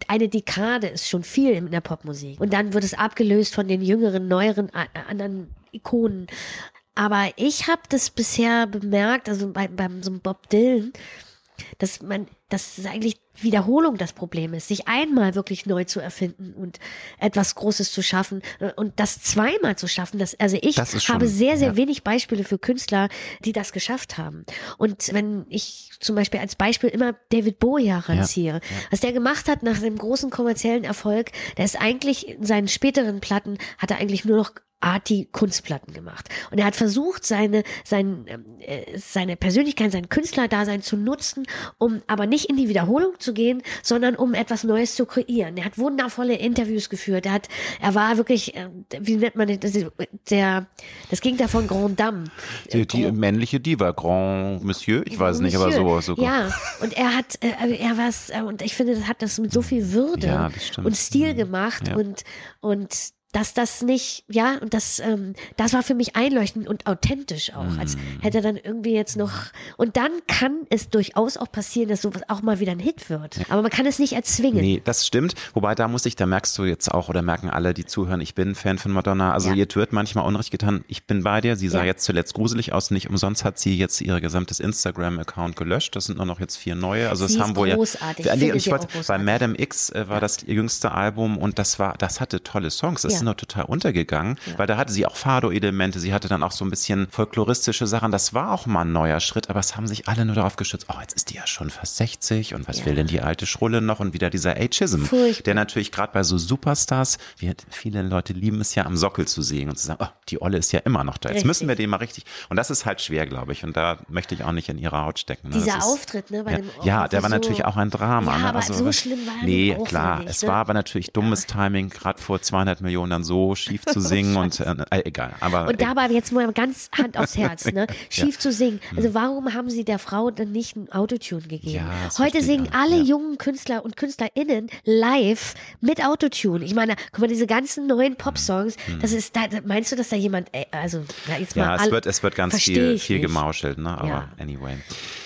eine, Dekade, ist schon viel in der Popmusik. Und dann wird es abgelöst von den jüngeren, neueren, anderen Ikonen. Aber ich habe das bisher bemerkt, also bei, beim so einem Bob Dylan, dass man, dass es eigentlich Wiederholung das Problem ist, sich einmal wirklich neu zu erfinden und etwas Großes zu schaffen äh, und das zweimal zu schaffen. Das, also ich
Das schon-
habe sehr, sehr
ja.
wenig Beispiele für Künstler, die das geschafft haben. Und wenn ich zum Beispiel als Beispiel immer David Bowie heranziehe, was der gemacht hat nach dem großen kommerziellen Erfolg, der ist eigentlich in seinen späteren Platten, hat er eigentlich nur noch arty Kunstplatten gemacht. Und er hat versucht, seine, sein, ähm, äh, seine Persönlichkeit, sein Künstlerdasein zu nutzen, um aber nicht in die Wiederholung zu gehen, sondern um etwas Neues zu kreieren. Er hat wundervolle Interviews geführt. Er hat, er war wirklich, äh, wie nennt man das, der, das Gegenteil von Grand Dame.
Die, die männliche Diva, Grand Monsieur, ich weiß nicht, aber so,
Monsieur.
so
Ja, und er hat, äh, also er was, äh, und ich finde, das hat das mit so viel Würde
Ja,
und Stil gemacht
Ja.
und, und dass das nicht, ja, und das, ähm, das war für mich einleuchtend und authentisch auch, als
Mhm.
hätte er dann irgendwie jetzt noch, und dann kann es durchaus auch passieren, dass sowas auch mal wieder ein Hit wird. Aber man kann es nicht erzwingen.
Nee, das stimmt. Wobei da muss ich, da merkst du jetzt auch oder merken alle, die zuhören, ich bin Fan von Madonna. Also
Ja.
ihr wird manchmal Unrecht getan. Ich bin bei dir. Sie sah
Ja.
jetzt zuletzt gruselig aus. Nicht umsonst hat sie jetzt ihr gesamtes Instagram-Account gelöscht. Das sind nur noch jetzt vier neue. Also
Sie
es
ist
haben wohl
großartig.
ja.
Ich
ich wollte, bei. Madame X äh, war das ihr jüngste Album und das war, das hatte tolle Songs. Das
Ja.
Nur total untergegangen, weil da hatte sie auch Fado-Elemente. Sie hatte dann auch so ein bisschen folkloristische Sachen. Das war auch mal ein neuer Schritt, aber es haben sich alle nur darauf gestützt. Oh, jetzt ist die ja schon fast 60 und was
Ja.
will denn die alte Schrulle noch? Und wieder dieser Ageism,
Furchtbar.
der natürlich gerade bei so Superstars, wir, viele Leute lieben es ja am Sockel zu sehen und zu sagen, oh, die Olle ist ja immer noch da. Jetzt
Richtig.
müssen wir den mal richtig. Und das ist halt schwer, glaube ich. Und da möchte ich auch nicht in ihrer Haut stecken. Ne?
Dieser
ist,
Auftritt, ne, bei
ja,
dem
ja, der war
so-
natürlich auch ein Drama.
Ja,
ne?
aber so schlimm war er
Nee, klar.
nicht,
es
ne?
war aber natürlich dummes Timing, gerade vor 200 Millionen dann so schief zu (laughs) singen und äh, äh, egal. Aber
Und dabei jetzt mal ganz Hand aufs (laughs) Herz, ne? Schief zu singen.
Hm.
Also warum haben sie der Frau dann nicht ein Autotune gegeben?
Ja,
Heute singen alle
Ja.
jungen Künstler und KünstlerInnen live mit Autotune. Ich meine, guck mal, diese ganzen neuen Popsongs, das ist da, meinst du, dass da jemand, ey, also, na, jetzt mal
Hm. ja, es wird, es wird ganz viel, viel
nicht.
gemauschelt, ne? Aber
Ja.
anyway.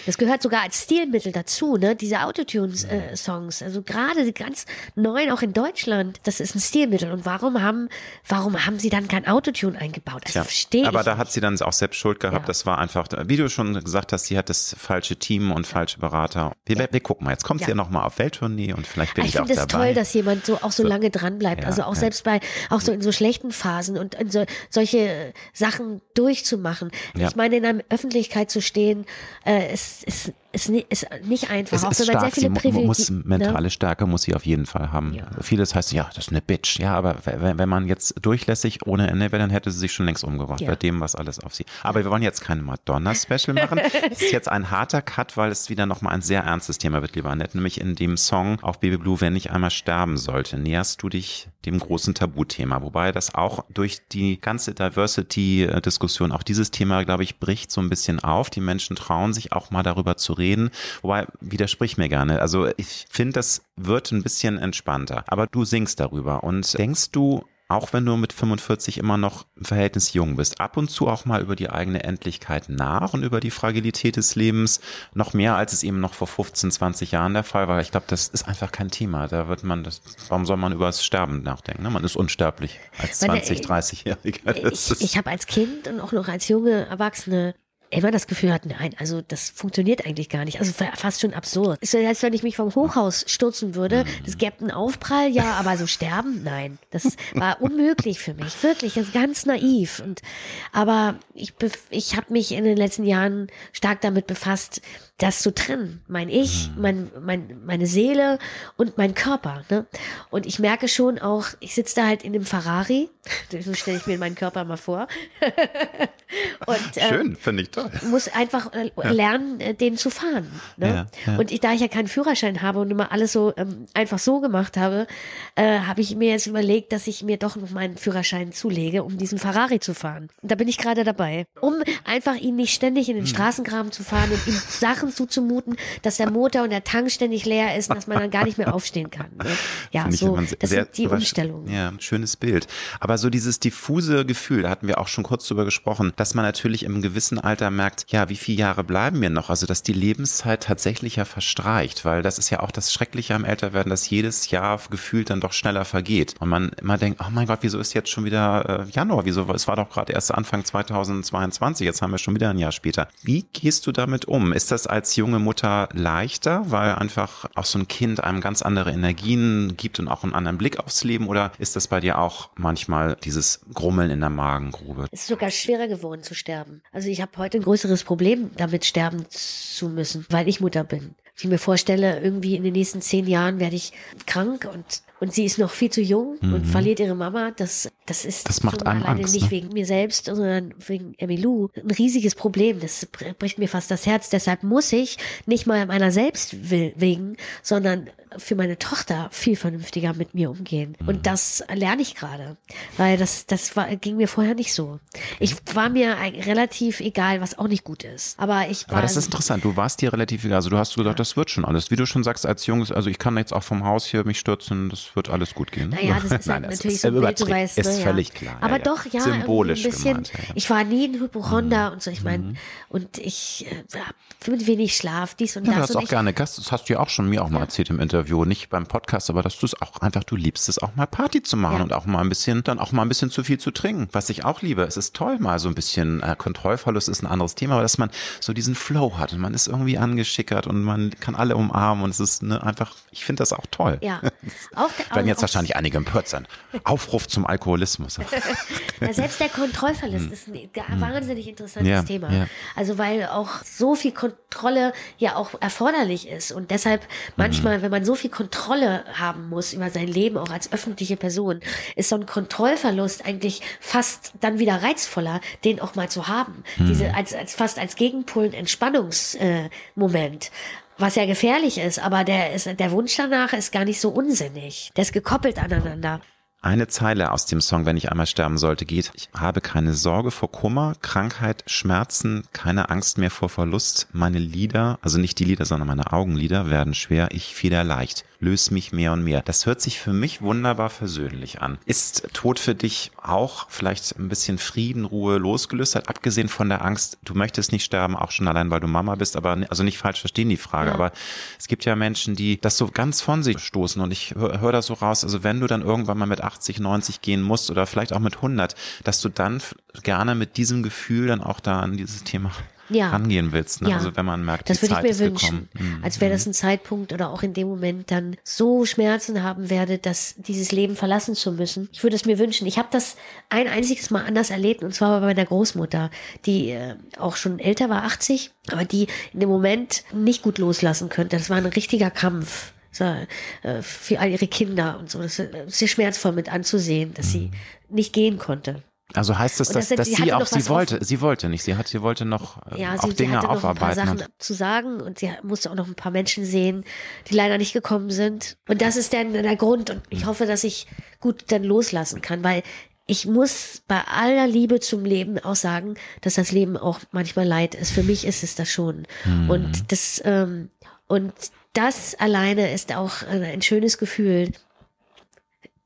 Das gehört sogar als Stilmittel dazu, ne? Diese Autotune-Songs. also gerade die ganz neuen, auch in Deutschland, das ist ein Stilmittel. Und warum haben, warum haben sie dann kein Autotune eingebaut? Das
Tja,
verstehe ich.
aber da
nicht.
hat sie dann auch selbst Schuld gehabt.
Ja.
Das war einfach, wie du schon gesagt hast, sie hat das falsche Team und falsche Berater. Wir, wir gucken mal, jetzt kommt sie
Ja.
ja nochmal auf Welttournee und vielleicht bin
ich
ich, auch
finde es
dabei.
toll, dass jemand so auch so,
So.
lange dran bleibt.
Ja,
also auch
ja.
selbst bei auch so in so schlechten Phasen und in so, solche Sachen durchzumachen.
Ja.
Ich meine, in einer Öffentlichkeit zu stehen, äh, ist, ist, ist, ist nicht einfach.
es
auch
ist
sehr
stark, sie
viele Privilegien.
muss mentale Stärke muss sie auf jeden Fall haben.
Ja.
Vieles heißt, ja, das ist eine Bitch. Ja, aber wenn, wenn man jetzt durchlässig ohne Ende wäre, dann hätte sie sich schon längst umgebracht
Ja.
bei dem, was alles auf sie. Aber wir wollen jetzt kein Madonna-Special machen. (laughs) Es ist jetzt ein harter Cut, weil es wieder nochmal ein sehr ernstes Thema wird, lieber Annette. Nämlich in dem Song auf Baby Blue, wenn ich einmal sterben sollte, näherst du dich dem großen Tabuthema. Wobei das auch durch die ganze Diversity-Diskussion, auch dieses Thema, glaube ich, bricht so ein bisschen auf. Die Menschen trauen sich auch mal darüber zu reden. Wobei, widersprich mir gerne. Also ich finde, das wird ein bisschen entspannter. Aber du singst darüber und denkst du, auch wenn du mit 45 immer noch im Verhältnis jung bist, ab und zu auch mal über die eigene Endlichkeit nach und über die Fragilität des Lebens, noch mehr als es eben noch vor 15, 20 Jahren der Fall war. Ich glaube, das ist einfach kein Thema. Da wird man das, warum soll man über das Sterben nachdenken? Ne? Man ist unsterblich als 20, 30-Jähriger.
Ich, ich habe als Kind und auch noch als junge Erwachsene immer das Gefühl hat, nein, also das funktioniert eigentlich gar nicht. Also fast schon absurd. Ist so, als wenn ich mich vom Hochhaus stürzen würde. Das gäbe einen Aufprall, ja, aber so sterben, nein. Das war unmöglich für mich. Wirklich, das ist ganz naiv. Und, aber ich, ich habe mich in den letzten Jahren stark damit befasst, das zu trennen. Mein Ich, mhm. mein, mein, meine Seele und mein Körper. Ne? Und ich merke schon auch, ich sitze da halt in dem Ferrari. (laughs) So stelle ich mir meinen Körper mal vor. (laughs)
und, äh, Schön, finde ich toll.
Muss einfach äh, lernen, äh, den zu fahren. Ne? Ja, ja. Und ich, da ich ja keinen Führerschein habe und immer alles so ähm, einfach so gemacht habe, äh, habe ich mir jetzt überlegt, dass ich mir doch noch meinen Führerschein zulege, um diesen Ferrari zu fahren. Und da bin ich gerade dabei. Um einfach ihn nicht ständig in den hm. Straßengraben zu fahren und ihm Sachen zuzumuten, dass der Motor und der Tank ständig leer ist und dass man dann gar nicht mehr aufstehen kann. Ne? (laughs) Ja, so, das sehr, sind die Umstellungen.
Ja, schönes Bild. Aber so dieses diffuse Gefühl, da hatten wir auch schon kurz drüber gesprochen, dass man natürlich im gewissen Alter merkt, ja, wie viele Jahre bleiben mir noch? Also, dass die Lebenszeit tatsächlich ja verstreicht, weil das ist ja auch das Schreckliche am Älterwerden, dass jedes Jahr gefühlt dann doch schneller vergeht. Und man immer denkt, oh mein Gott, wieso ist jetzt schon wieder äh, Januar? Wieso? Es war doch gerade erst Anfang 2022, jetzt haben wir schon wieder ein Jahr später. Wie gehst du damit um? Ist das als junge Mutter leichter, weil einfach auch so ein Kind einem ganz andere Energien gibt und auch einen anderen Blick aufs Leben? Oder ist das bei dir auch manchmal dieses Grummeln in der Magengrube?
Es ist sogar schwerer geworden zu sterben. Also ich habe heute ein größeres Problem damit sterben zu müssen, weil ich Mutter bin. Ich mir vorstelle, irgendwie in den nächsten zehn Jahren werde ich krank und und sie ist noch viel zu jung mhm. und verliert ihre Mama. Das, das ist
das macht einem alleine Angst,
nicht ne? wegen mir selbst, sondern wegen Emilou ein riesiges Problem. Das bricht mir fast das Herz. Deshalb muss ich nicht mal meiner selbst wegen, sondern für meine Tochter viel vernünftiger mit mir umgehen. Mhm. Und das lerne ich gerade, weil das, das war, ging mir vorher nicht so. Ich war mir relativ egal, was auch nicht gut ist. Aber ich war.
Aber das ist interessant. Du warst dir relativ egal. Also du hast gesagt, das wird schon alles. Wie du schon sagst, als Junges, also ich kann jetzt auch vom Haus hier mich stürzen, das wird alles gut gehen.
Naja, das (laughs) ist Nein, natürlich ist so ein Bild, du weißt.
Ist ne, völlig klar.
Aber ja, doch, ja, symbolisch ein bisschen. Gemeint, ja. Ich war nie ein Hypochonder mhm. und so. Ich meine, mhm. und ich äh, mit wenig Schlaf, dies und
ja,
das.
Du hast auch gerne Gast, das hast du ja auch schon mir auch mal erzählt im Interview, nicht beim Podcast, aber dass du es auch einfach, du liebst es auch mal Party zu machen und auch mal ein bisschen, dann auch mal ein bisschen zu viel zu trinken, was ich auch liebe. Es ist toll, mal so ein bisschen äh, Kontrollverlust ist ein anderes Thema, aber dass man so diesen Flow hat und man ist irgendwie angeschickert und man kann alle umarmen und es ist ne, einfach, ich finde das auch toll.
Ja. (laughs) Auch,
Werden jetzt wahrscheinlich einige empört sein. Aufruf zum Alkoholismus. (laughs)
ja, selbst der Kontrollverlust hm. ist ein wahnsinnig interessantes ja, Thema. Ja. Also weil auch so viel Kontrolle ja auch erforderlich ist und deshalb manchmal, mhm. wenn man so viel Kontrolle haben muss über sein Leben, auch als öffentliche Person, ist so ein Kontrollverlust eigentlich fast dann wieder reizvoller, den auch mal zu haben. Mhm. Diese als, als fast als Gegenpol ein Entspannungsmoment. Äh, was ja gefährlich ist, aber der ist, der Wunsch danach ist gar nicht so unsinnig. Der ist gekoppelt aneinander.
Eine Zeile aus dem Song, wenn ich einmal sterben sollte, geht, ich habe keine Sorge vor Kummer, Krankheit, Schmerzen, keine Angst mehr vor Verlust. Meine Lieder, also nicht die Lieder, sondern meine Augenlider werden schwer, ich fieder leicht löse mich mehr und mehr. Das hört sich für mich wunderbar versöhnlich an. Ist Tod für dich auch vielleicht ein bisschen Frieden, Ruhe, losgelöst hat, abgesehen von der Angst, du möchtest nicht sterben, auch schon allein, weil du Mama bist, aber also nicht falsch verstehen die Frage, ja. aber es gibt ja Menschen, die das so ganz von sich stoßen und ich höre hör das so raus, also wenn du dann irgendwann mal mit 80, 90 gehen musst oder vielleicht auch mit 100, dass du dann gerne mit diesem Gefühl dann auch da an dieses Thema ja. rangehen willst. Ne?
Ja.
Also wenn man merkt,
das
die
würde ich mir wünschen, mhm. als wäre das ein Zeitpunkt oder auch in dem Moment dann so Schmerzen haben werde, dass dieses Leben verlassen zu müssen. Ich würde es mir wünschen. Ich habe das ein einziges Mal anders erlebt und zwar bei meiner Großmutter, die äh, auch schon älter war, 80, aber die in dem Moment nicht gut loslassen könnte. Das war ein richtiger Kampf äh, für all ihre Kinder und so. Das ist sehr schmerzvoll mit anzusehen, dass sie mhm. nicht gehen konnte.
Also heißt das, dass, das, dass sie auch, sie wollte, auf, sie wollte nicht, sie hat, sie wollte noch äh, ja, auch sie, Dinge sie hatte noch aufarbeiten.
Ein paar Sachen zu sagen und sie musste auch noch ein paar Menschen sehen, die leider nicht gekommen sind. Und das ist dann der Grund und ich hoffe, dass ich gut dann loslassen kann, weil ich muss bei aller Liebe zum Leben auch sagen, dass das Leben auch manchmal leid ist. Für mich ist es das schon. Mhm. Und das, ähm, und das alleine ist auch ein schönes Gefühl,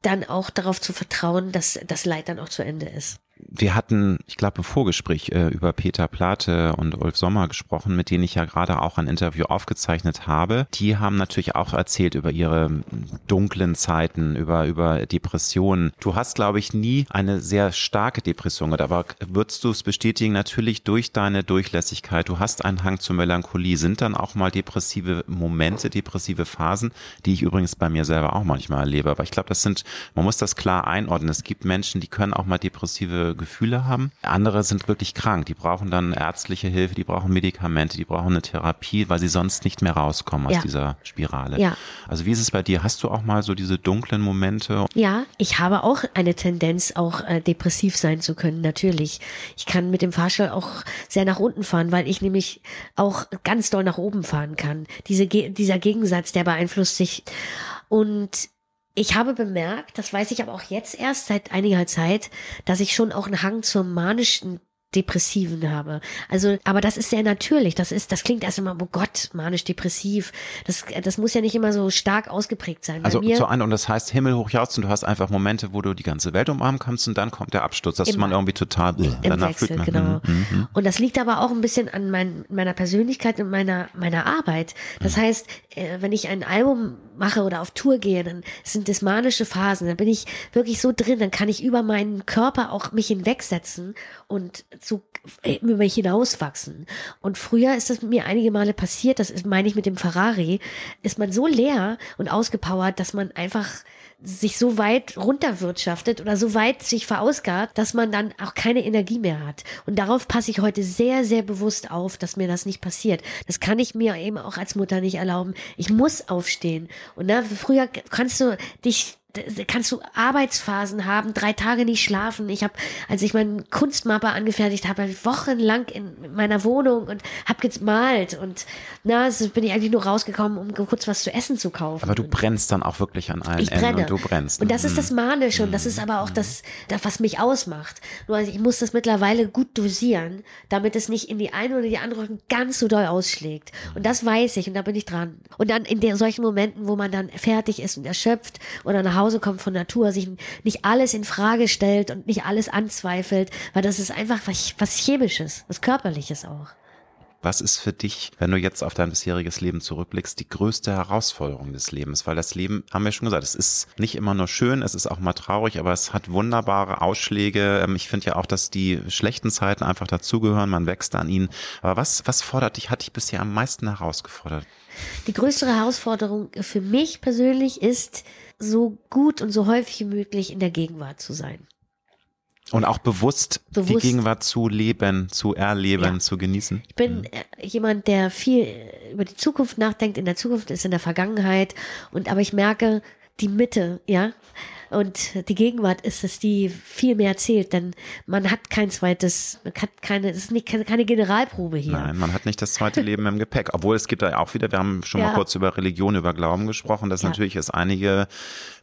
dann auch darauf zu vertrauen, dass das Leid dann auch zu Ende ist
wir hatten, ich glaube, im Vorgespräch äh, über Peter Plate und Ulf Sommer gesprochen, mit denen ich ja gerade auch ein Interview aufgezeichnet habe. Die haben natürlich auch erzählt über ihre dunklen Zeiten, über, über Depressionen. Du hast, glaube ich, nie eine sehr starke Depression gehabt, aber würdest du es bestätigen, natürlich durch deine Durchlässigkeit. Du hast einen Hang zur Melancholie. Sind dann auch mal depressive Momente, depressive Phasen, die ich übrigens bei mir selber auch manchmal erlebe. Aber ich glaube, das sind, man muss das klar einordnen. Es gibt Menschen, die können auch mal depressive Gefühle haben. Andere sind wirklich krank, die brauchen dann ärztliche Hilfe, die brauchen Medikamente, die brauchen eine Therapie, weil sie sonst nicht mehr rauskommen aus ja. dieser Spirale. Ja. Also wie ist es bei dir? Hast du auch mal so diese dunklen Momente?
Ja, ich habe auch eine Tendenz, auch äh, depressiv sein zu können, natürlich. Ich kann mit dem Fahrstuhl auch sehr nach unten fahren, weil ich nämlich auch ganz doll nach oben fahren kann. Diese, dieser Gegensatz, der beeinflusst sich. Und ich habe bemerkt, das weiß ich aber auch jetzt erst seit einiger Zeit, dass ich schon auch einen Hang zur manischen Depressiven habe. Also, aber das ist sehr natürlich. Das ist, das klingt erst immer, oh Gott, manisch-depressiv. Das, das muss ja nicht immer so stark ausgeprägt sein.
Also zu einem, und das heißt himmelhoch jauchzen, du hast einfach Momente, wo du die ganze Welt umarmen kannst und dann kommt der Absturz, dass man irgendwie total
im danach Wechsel, fühlt man. Genau. Mhm, mhm. Und das liegt aber auch ein bisschen an mein, meiner Persönlichkeit und meiner, meiner Arbeit. Das mhm. heißt, äh, wenn ich ein Album mache oder auf Tour gehe, dann sind das manische Phasen, dann bin ich wirklich so drin, dann kann ich über meinen Körper auch mich hinwegsetzen und so über mich hinauswachsen. Und früher ist das mir einige Male passiert, das ist, meine ich mit dem Ferrari, ist man so leer und ausgepowert, dass man einfach sich so weit runterwirtschaftet oder so weit sich verausgabt, dass man dann auch keine Energie mehr hat. Und darauf passe ich heute sehr, sehr bewusst auf, dass mir das nicht passiert. Das kann ich mir eben auch als Mutter nicht erlauben. Ich muss aufstehen. Und ne, früher kannst du dich kannst du Arbeitsphasen haben, drei Tage nicht schlafen. Ich habe, als ich meinen Kunstmapper angefertigt habe, wochenlang in meiner Wohnung und habe gemalt und na, so bin ich eigentlich nur rausgekommen, um kurz was zu essen zu kaufen.
Aber du brennst dann auch wirklich an allen
ich
Enden
brenne.
und du brennst.
Und das ist das mhm. Manische und das ist aber auch das, das was mich ausmacht. Nur ich muss das mittlerweile gut dosieren, damit es nicht in die eine oder die andere ganz so doll ausschlägt. Und das weiß ich und da bin ich dran. Und dann in der, solchen Momenten, wo man dann fertig ist und erschöpft oder nach Hause Hause kommt von Natur, sich nicht alles in Frage stellt und nicht alles anzweifelt, weil das ist einfach was, was Chemisches, was Körperliches auch.
Was ist für dich, wenn du jetzt auf dein bisheriges Leben zurückblickst, die größte Herausforderung des Lebens? Weil das Leben, haben wir schon gesagt, es ist nicht immer nur schön, es ist auch mal traurig, aber es hat wunderbare Ausschläge. Ähm, ich finde ja auch, dass die schlechten Zeiten einfach dazugehören, man wächst an ihnen. Aber was, was fordert dich, hat dich bisher am meisten herausgefordert?
Die größte Herausforderung für mich persönlich ist, so gut und so häufig wie möglich in der Gegenwart zu sein.
Und auch bewusst, bewusst, die Gegenwart zu leben, zu erleben, ja. zu genießen.
Ich bin mhm. jemand, der viel über die Zukunft nachdenkt. In der Zukunft ist in der Vergangenheit. Und aber ich merke die Mitte, ja, und die Gegenwart ist es, die viel mehr zählt, denn man hat kein zweites, man hat keine, es ist nicht keine Generalprobe hier.
Nein, man hat nicht das zweite Leben im Gepäck. Obwohl es gibt da auch wieder, wir haben schon ja. mal kurz über Religion, über Glauben gesprochen, dass ja. natürlich es einige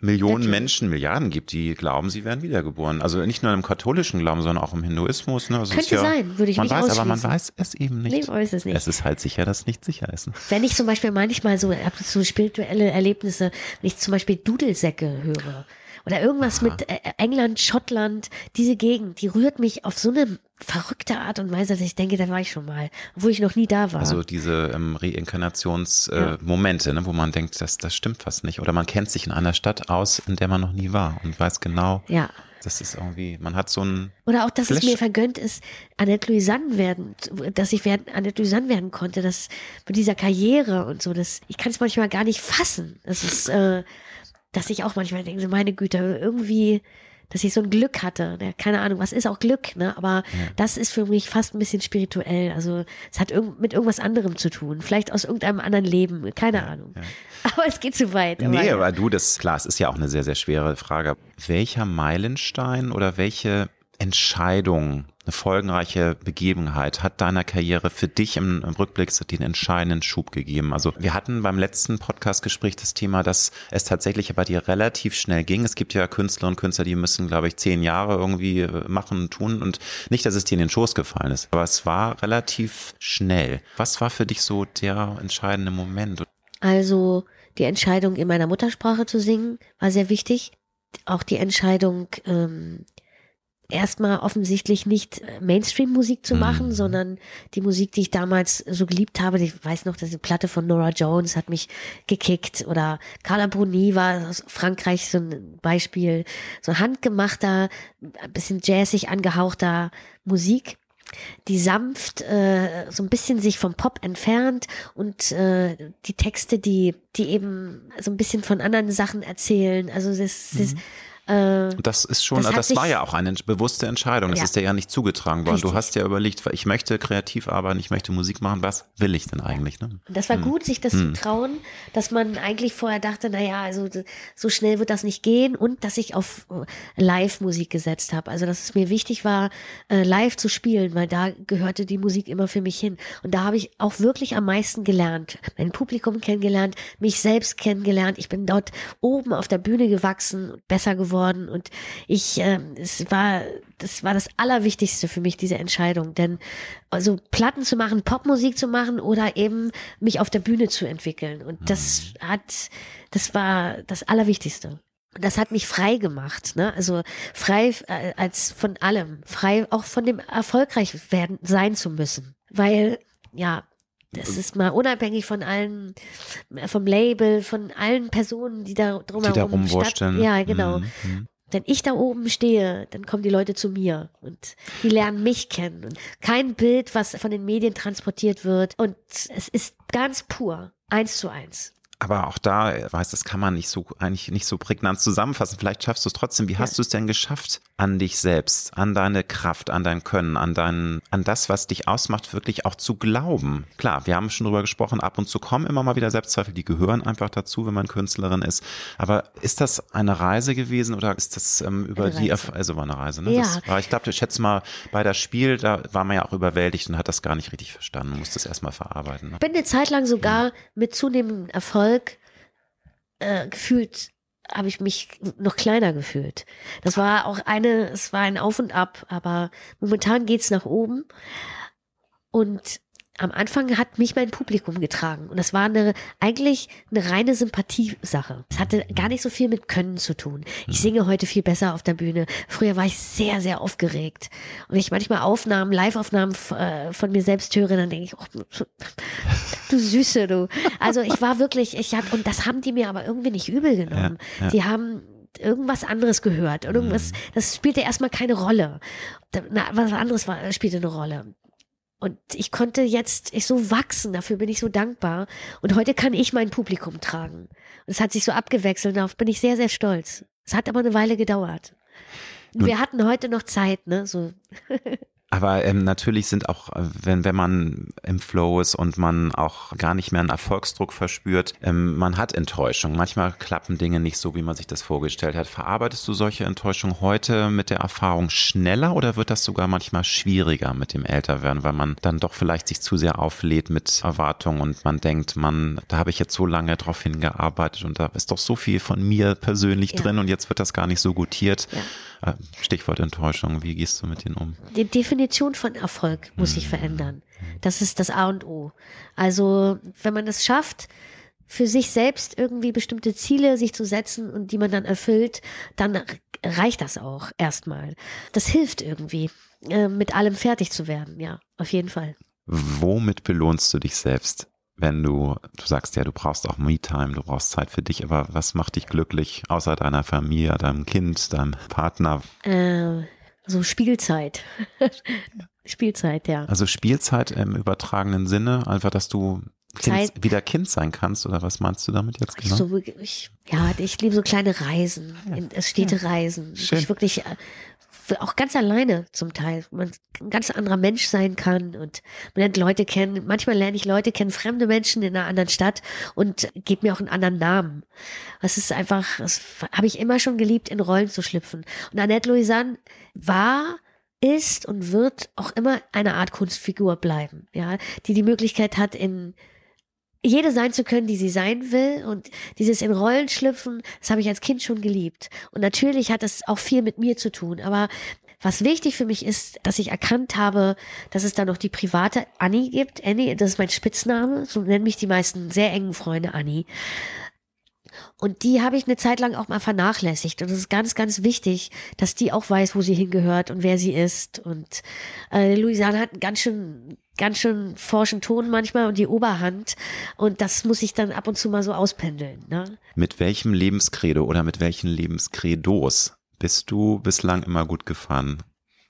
Millionen natürlich. Menschen, Milliarden gibt, die glauben, sie werden wiedergeboren. Also nicht nur im katholischen Glauben, sondern auch im Hinduismus. Ne? Also
Könnte
ja,
sein, würde ich
man weiß, aber man weiß es eben nicht.
Nee, weiß es nicht.
Es ist halt sicher, dass nicht sicher ist.
Wenn ich zum Beispiel manchmal so, so spirituelle Erlebnisse, wenn ich zum Beispiel Dudelsäcke höre, oder irgendwas Aha. mit äh, England, Schottland, diese Gegend, die rührt mich auf so eine verrückte Art und Weise, dass ich denke, da war ich schon mal, wo ich noch nie da war.
Also diese ähm, Reinkarnationsmomente, äh, ja. ne, wo man denkt, das, das stimmt fast nicht. Oder man kennt sich in einer Stadt aus, in der man noch nie war und weiß genau, ja. Das ist irgendwie, man hat so ein.
Oder auch, dass Flash. es mir vergönnt ist, Annette Louisanne werden, dass ich werden, Annette Louisanne werden konnte, das mit dieser Karriere und so, das, ich kann es manchmal gar nicht fassen. Das ist, äh, dass ich auch manchmal denke, meine Güte, irgendwie, dass ich so ein Glück hatte. Ja, keine Ahnung, was ist auch Glück, ne? Aber ja. das ist für mich fast ein bisschen spirituell. Also es hat irg mit irgendwas anderem zu tun. Vielleicht aus irgendeinem anderen Leben. Keine ja, Ahnung. (laughs) Aber es geht zu weit.
Aber nee, aber du, das klar, es ist ja auch eine sehr, sehr schwere Frage. Welcher Meilenstein oder welche Entscheidung, eine folgenreiche Begebenheit hat deiner Karriere für dich im, im Rückblick den entscheidenden Schub gegeben? Also wir hatten beim letzten Podcastgespräch das Thema, dass es tatsächlich bei dir relativ schnell ging. Es gibt ja Künstler und Künstler, die müssen, glaube ich, zehn Jahre irgendwie äh, machen und tun und nicht, dass es dir in den Schoß gefallen ist, aber es war relativ schnell. Was war für dich so der entscheidende Moment?
Also die Entscheidung in meiner Muttersprache zu singen war sehr wichtig. Auch die Entscheidung, ähm, erstmal offensichtlich nicht äh, Mainstream-Musik zu machen, mhm. sondern die Musik, die ich damals so geliebt habe, ich weiß noch, dass die Platte von Nora Jones hat mich gekickt oder Carla Bruni war aus Frankreich so ein Beispiel, so handgemachter, ein bisschen jazzig angehauchter Musik die sanft äh, so ein bisschen sich vom Pop entfernt und äh, die Texte, die die eben so ein bisschen von anderen Sachen erzählen. Also das, das mhm.
Äh, das ist schon, das, das war ja auch eine bewusste Entscheidung. Das ja. ist dir ja nicht zugetragen worden. Richtig. Du hast ja überlegt, ich möchte kreativ arbeiten, ich möchte Musik machen. Was will ich denn eigentlich? Ne?
Das war hm. gut, sich das hm. zu trauen, dass man eigentlich vorher dachte, naja, also so schnell wird das nicht gehen und dass ich auf äh, Live-Musik gesetzt habe. Also dass es mir wichtig war, äh, live zu spielen, weil da gehörte die Musik immer für mich hin. Und da habe ich auch wirklich am meisten gelernt. Mein Publikum kennengelernt, mich selbst kennengelernt. Ich bin dort oben auf der Bühne gewachsen, besser geworden geworden und ich, äh, es war, das war das Allerwichtigste für mich, diese Entscheidung, denn also Platten zu machen, Popmusik zu machen oder eben mich auf der Bühne zu entwickeln und das mhm. hat, das war das Allerwichtigste. Und das hat mich frei gemacht, ne? Also frei äh, als von allem, frei auch von dem erfolgreich werden sein zu müssen, weil ja das ist mal unabhängig von allen, vom Label, von allen Personen, die da drumherum
die da rumwurschteln.
Ja, genau. Mhm. Wenn ich da oben stehe, dann kommen die Leute zu mir und die lernen mich kennen. Und kein Bild, was von den Medien transportiert wird. Und es ist ganz pur, eins zu eins
aber auch da, ich weiß, das kann man nicht so, eigentlich nicht so prägnant zusammenfassen. Vielleicht schaffst du es trotzdem. Wie ja. hast du es denn geschafft, an dich selbst, an deine Kraft, an dein Können, an dein, an das, was dich ausmacht, wirklich auch zu glauben? Klar, wir haben schon drüber gesprochen, ab und zu kommen immer mal wieder Selbstzweifel, die gehören einfach dazu, wenn man Künstlerin ist. Aber ist das eine Reise gewesen oder ist das ähm, über die, also war eine Reise, ne?
Ja.
Das war, ich glaube, ich schätze mal, bei das Spiel, da war man ja auch überwältigt und hat das gar nicht richtig verstanden. Man musste es erstmal verarbeiten. Ne?
Ich bin eine Zeit lang sogar ja. mit zunehmendem Erfolg äh, gefühlt habe ich mich noch kleiner gefühlt. Das war auch eine, es war ein Auf und Ab, aber momentan geht's nach oben. Und am Anfang hat mich mein Publikum getragen und das war eine eigentlich eine reine Sympathiesache. Es hatte gar nicht so viel mit Können zu tun. Ich singe heute viel besser auf der Bühne. Früher war ich sehr sehr aufgeregt und ich manchmal Aufnahmen, Live-Aufnahmen äh, von mir selbst höre, dann denke ich, oh, du Süße, du. Also ich war wirklich, ich hab, und das haben die mir aber irgendwie nicht übel genommen. Ja, ja. Die haben irgendwas anderes gehört. Irgendwas, mhm. das spielte erstmal keine Rolle. Na, was anderes war, spielte eine Rolle. Und ich konnte jetzt ich so wachsen, dafür bin ich so dankbar. Und heute kann ich mein Publikum tragen. Und es hat sich so abgewechselt, darauf bin ich sehr, sehr stolz. Es hat aber eine Weile gedauert. Wir hatten heute noch Zeit, ne? So. (laughs)
Aber ähm, natürlich sind auch, äh, wenn, wenn man im Flow ist und man auch gar nicht mehr einen Erfolgsdruck verspürt, ähm, man hat Enttäuschung. Manchmal klappen Dinge nicht so, wie man sich das vorgestellt hat. Verarbeitest du solche Enttäuschungen heute mit der Erfahrung schneller oder wird das sogar manchmal schwieriger mit dem Älterwerden, weil man dann doch vielleicht sich zu sehr auflädt mit Erwartungen und man denkt, man, da habe ich jetzt so lange drauf hingearbeitet und da ist doch so viel von mir persönlich ja. drin und jetzt wird das gar nicht so gutiert. Ja. Äh, Stichwort Enttäuschung, wie gehst du mit denen um?
Die Definition von Erfolg muss sich mhm. verändern. Das ist das A und O. Also, wenn man es schafft, für sich selbst irgendwie bestimmte Ziele sich zu setzen und die man dann erfüllt, dann reicht das auch erstmal. Das hilft irgendwie, äh, mit allem fertig zu werden, ja, auf jeden Fall.
Womit belohnst du dich selbst? Wenn du, du sagst ja, du brauchst auch Me-Time, du brauchst Zeit für dich, aber was macht dich glücklich, außer deiner Familie, deinem Kind, deinem Partner?
Äh, so Spielzeit. (laughs) Spielzeit, ja.
Also Spielzeit im übertragenen Sinne, einfach, dass du kind, wieder Kind sein kannst, oder was meinst du damit jetzt genau?
So, ich, ja, ich liebe so kleine Reisen, ja. Städtereisen. Ja. Ich wirklich äh, auch ganz alleine zum Teil, man ein ganz anderer Mensch sein kann und man lernt Leute kennen. Manchmal lerne ich Leute kennen, fremde Menschen in einer anderen Stadt und gebe mir auch einen anderen Namen. Das ist einfach, das habe ich immer schon geliebt, in Rollen zu schlüpfen. Und Annette Louisanne war ist und wird auch immer eine Art Kunstfigur bleiben, ja, die die Möglichkeit hat, in jede sein zu können, die sie sein will und dieses in Rollen schlüpfen, das habe ich als Kind schon geliebt. Und natürlich hat das auch viel mit mir zu tun, aber was wichtig für mich ist, dass ich erkannt habe, dass es da noch die private Annie gibt. Annie, das ist mein Spitzname, so nennen mich die meisten sehr engen Freunde Annie. Und die habe ich eine Zeit lang auch mal vernachlässigt. Und es ist ganz, ganz wichtig, dass die auch weiß, wo sie hingehört und wer sie ist. Und äh, Louisiane hat einen ganz schön, ganz schön forschen Ton manchmal und die Oberhand. Und das muss ich dann ab und zu mal so auspendeln. Ne?
Mit welchem Lebenskredo oder mit welchen Lebenskredos bist du bislang immer gut gefahren?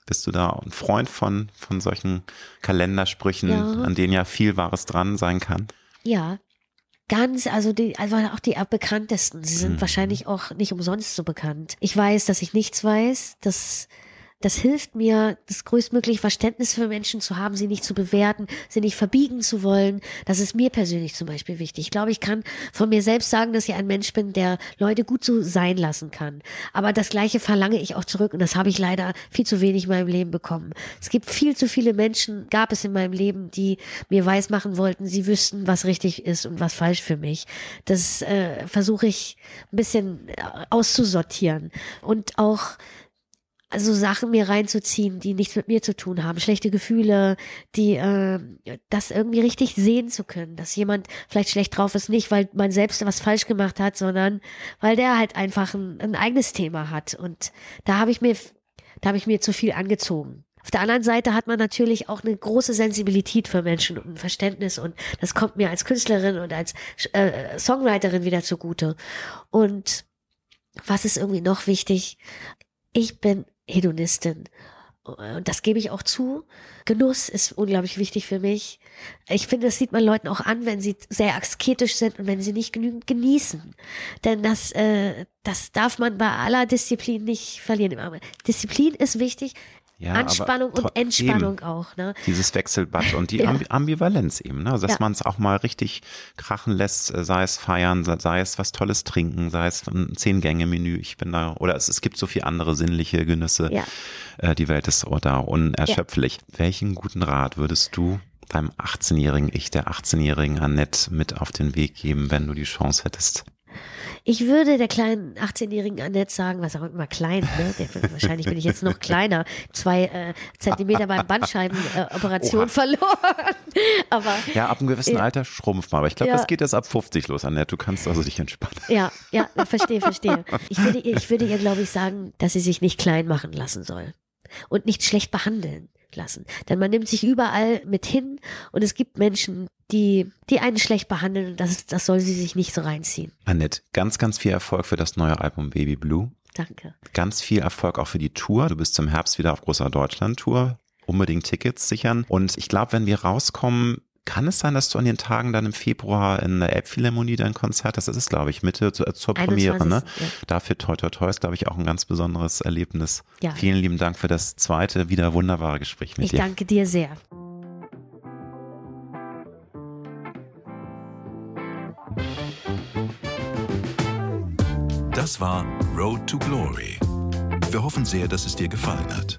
Bist du da ein Freund von, von solchen Kalendersprüchen, ja. an denen ja viel Wahres dran sein kann?
Ja, ganz, also die, also auch die bekanntesten. Sie sind mhm. wahrscheinlich auch nicht umsonst so bekannt. Ich weiß, dass ich nichts weiß, dass das hilft mir, das größtmögliche Verständnis für Menschen zu haben, sie nicht zu bewerten, sie nicht verbiegen zu wollen. Das ist mir persönlich zum Beispiel wichtig. Ich glaube, ich kann von mir selbst sagen, dass ich ein Mensch bin, der Leute gut so sein lassen kann. Aber das Gleiche verlange ich auch zurück und das habe ich leider viel zu wenig in meinem Leben bekommen. Es gibt viel zu viele Menschen, gab es in meinem Leben, die mir weismachen wollten, sie wüssten, was richtig ist und was falsch für mich. Das äh, versuche ich ein bisschen äh, auszusortieren und auch also Sachen mir reinzuziehen, die nichts mit mir zu tun haben, schlechte Gefühle, die äh, das irgendwie richtig sehen zu können, dass jemand vielleicht schlecht drauf ist, nicht weil man selbst was falsch gemacht hat, sondern weil der halt einfach ein, ein eigenes Thema hat und da habe ich mir da habe ich mir zu viel angezogen. Auf der anderen Seite hat man natürlich auch eine große Sensibilität für Menschen und ein Verständnis und das kommt mir als Künstlerin und als äh, Songwriterin wieder zugute. Und was ist irgendwie noch wichtig? Ich bin Hedonistin. Und das gebe ich auch zu. Genuss ist unglaublich wichtig für mich. Ich finde, das sieht man Leuten auch an, wenn sie sehr asketisch sind und wenn sie nicht genügend genießen. Denn das, äh, das darf man bei aller Disziplin nicht verlieren. Disziplin ist wichtig, ja, Anspannung und Entspannung eben, auch. Ne?
Dieses Wechselbad und die (laughs) ja. Ambivalenz eben, ne? dass ja. man es auch mal richtig krachen lässt, äh, sei es feiern, sei es was Tolles trinken, sei es ein Zehn-Gänge-Menü. Ich bin da, oder es, es gibt so viele andere sinnliche Genüsse. Äh, die Welt ist da unerschöpflich. Welchen guten Rat würdest du deinem 18-jährigen Ich, der 18-jährigen Annette mit auf den Weg geben, wenn du die Chance hättest?
Ich würde der kleinen 18-jährigen Annette sagen, was auch immer klein, ne? Der, wahrscheinlich bin ich jetzt noch kleiner, zwei äh, Zentimeter beim Bandscheibenoperation äh, verloren. (laughs) Aber
ja, ab einem gewissen äh, Alter schrumpft man. Aber ich glaube, ja. das geht erst ab 50 los, Annette. Du kannst also dich entspannen.
Ja, ja, (laughs) verstehe, verstehe. Ich würde ihr, ich würde ihr, glaube ich, sagen, dass sie sich nicht klein machen lassen soll und nicht schlecht behandeln lassen. Denn man nimmt sich überall mit hin und es gibt Menschen, die, die einen schlecht behandeln und das, das soll sie sich nicht so reinziehen.
Annette, ganz, ganz viel Erfolg für das neue Album Baby Blue.
Danke.
Ganz viel Erfolg auch für die Tour. Du bist zum Herbst wieder auf großer Deutschland-Tour. Unbedingt Tickets sichern. Und ich glaube, wenn wir rauskommen, kann es sein, dass du an den Tagen dann im Februar in der Elbphilharmonie dein Konzert hast? Das ist, glaube ich, Mitte zur, zur Premiere, ne? Ja. Dafür Toi Toi Toi ist, glaube ich, auch ein ganz besonderes Erlebnis. Ja. Vielen lieben Dank für das zweite, wieder wunderbare Gespräch mit
ich
dir.
Ich danke dir sehr.
Das war Road to Glory. Wir hoffen sehr, dass es dir gefallen hat.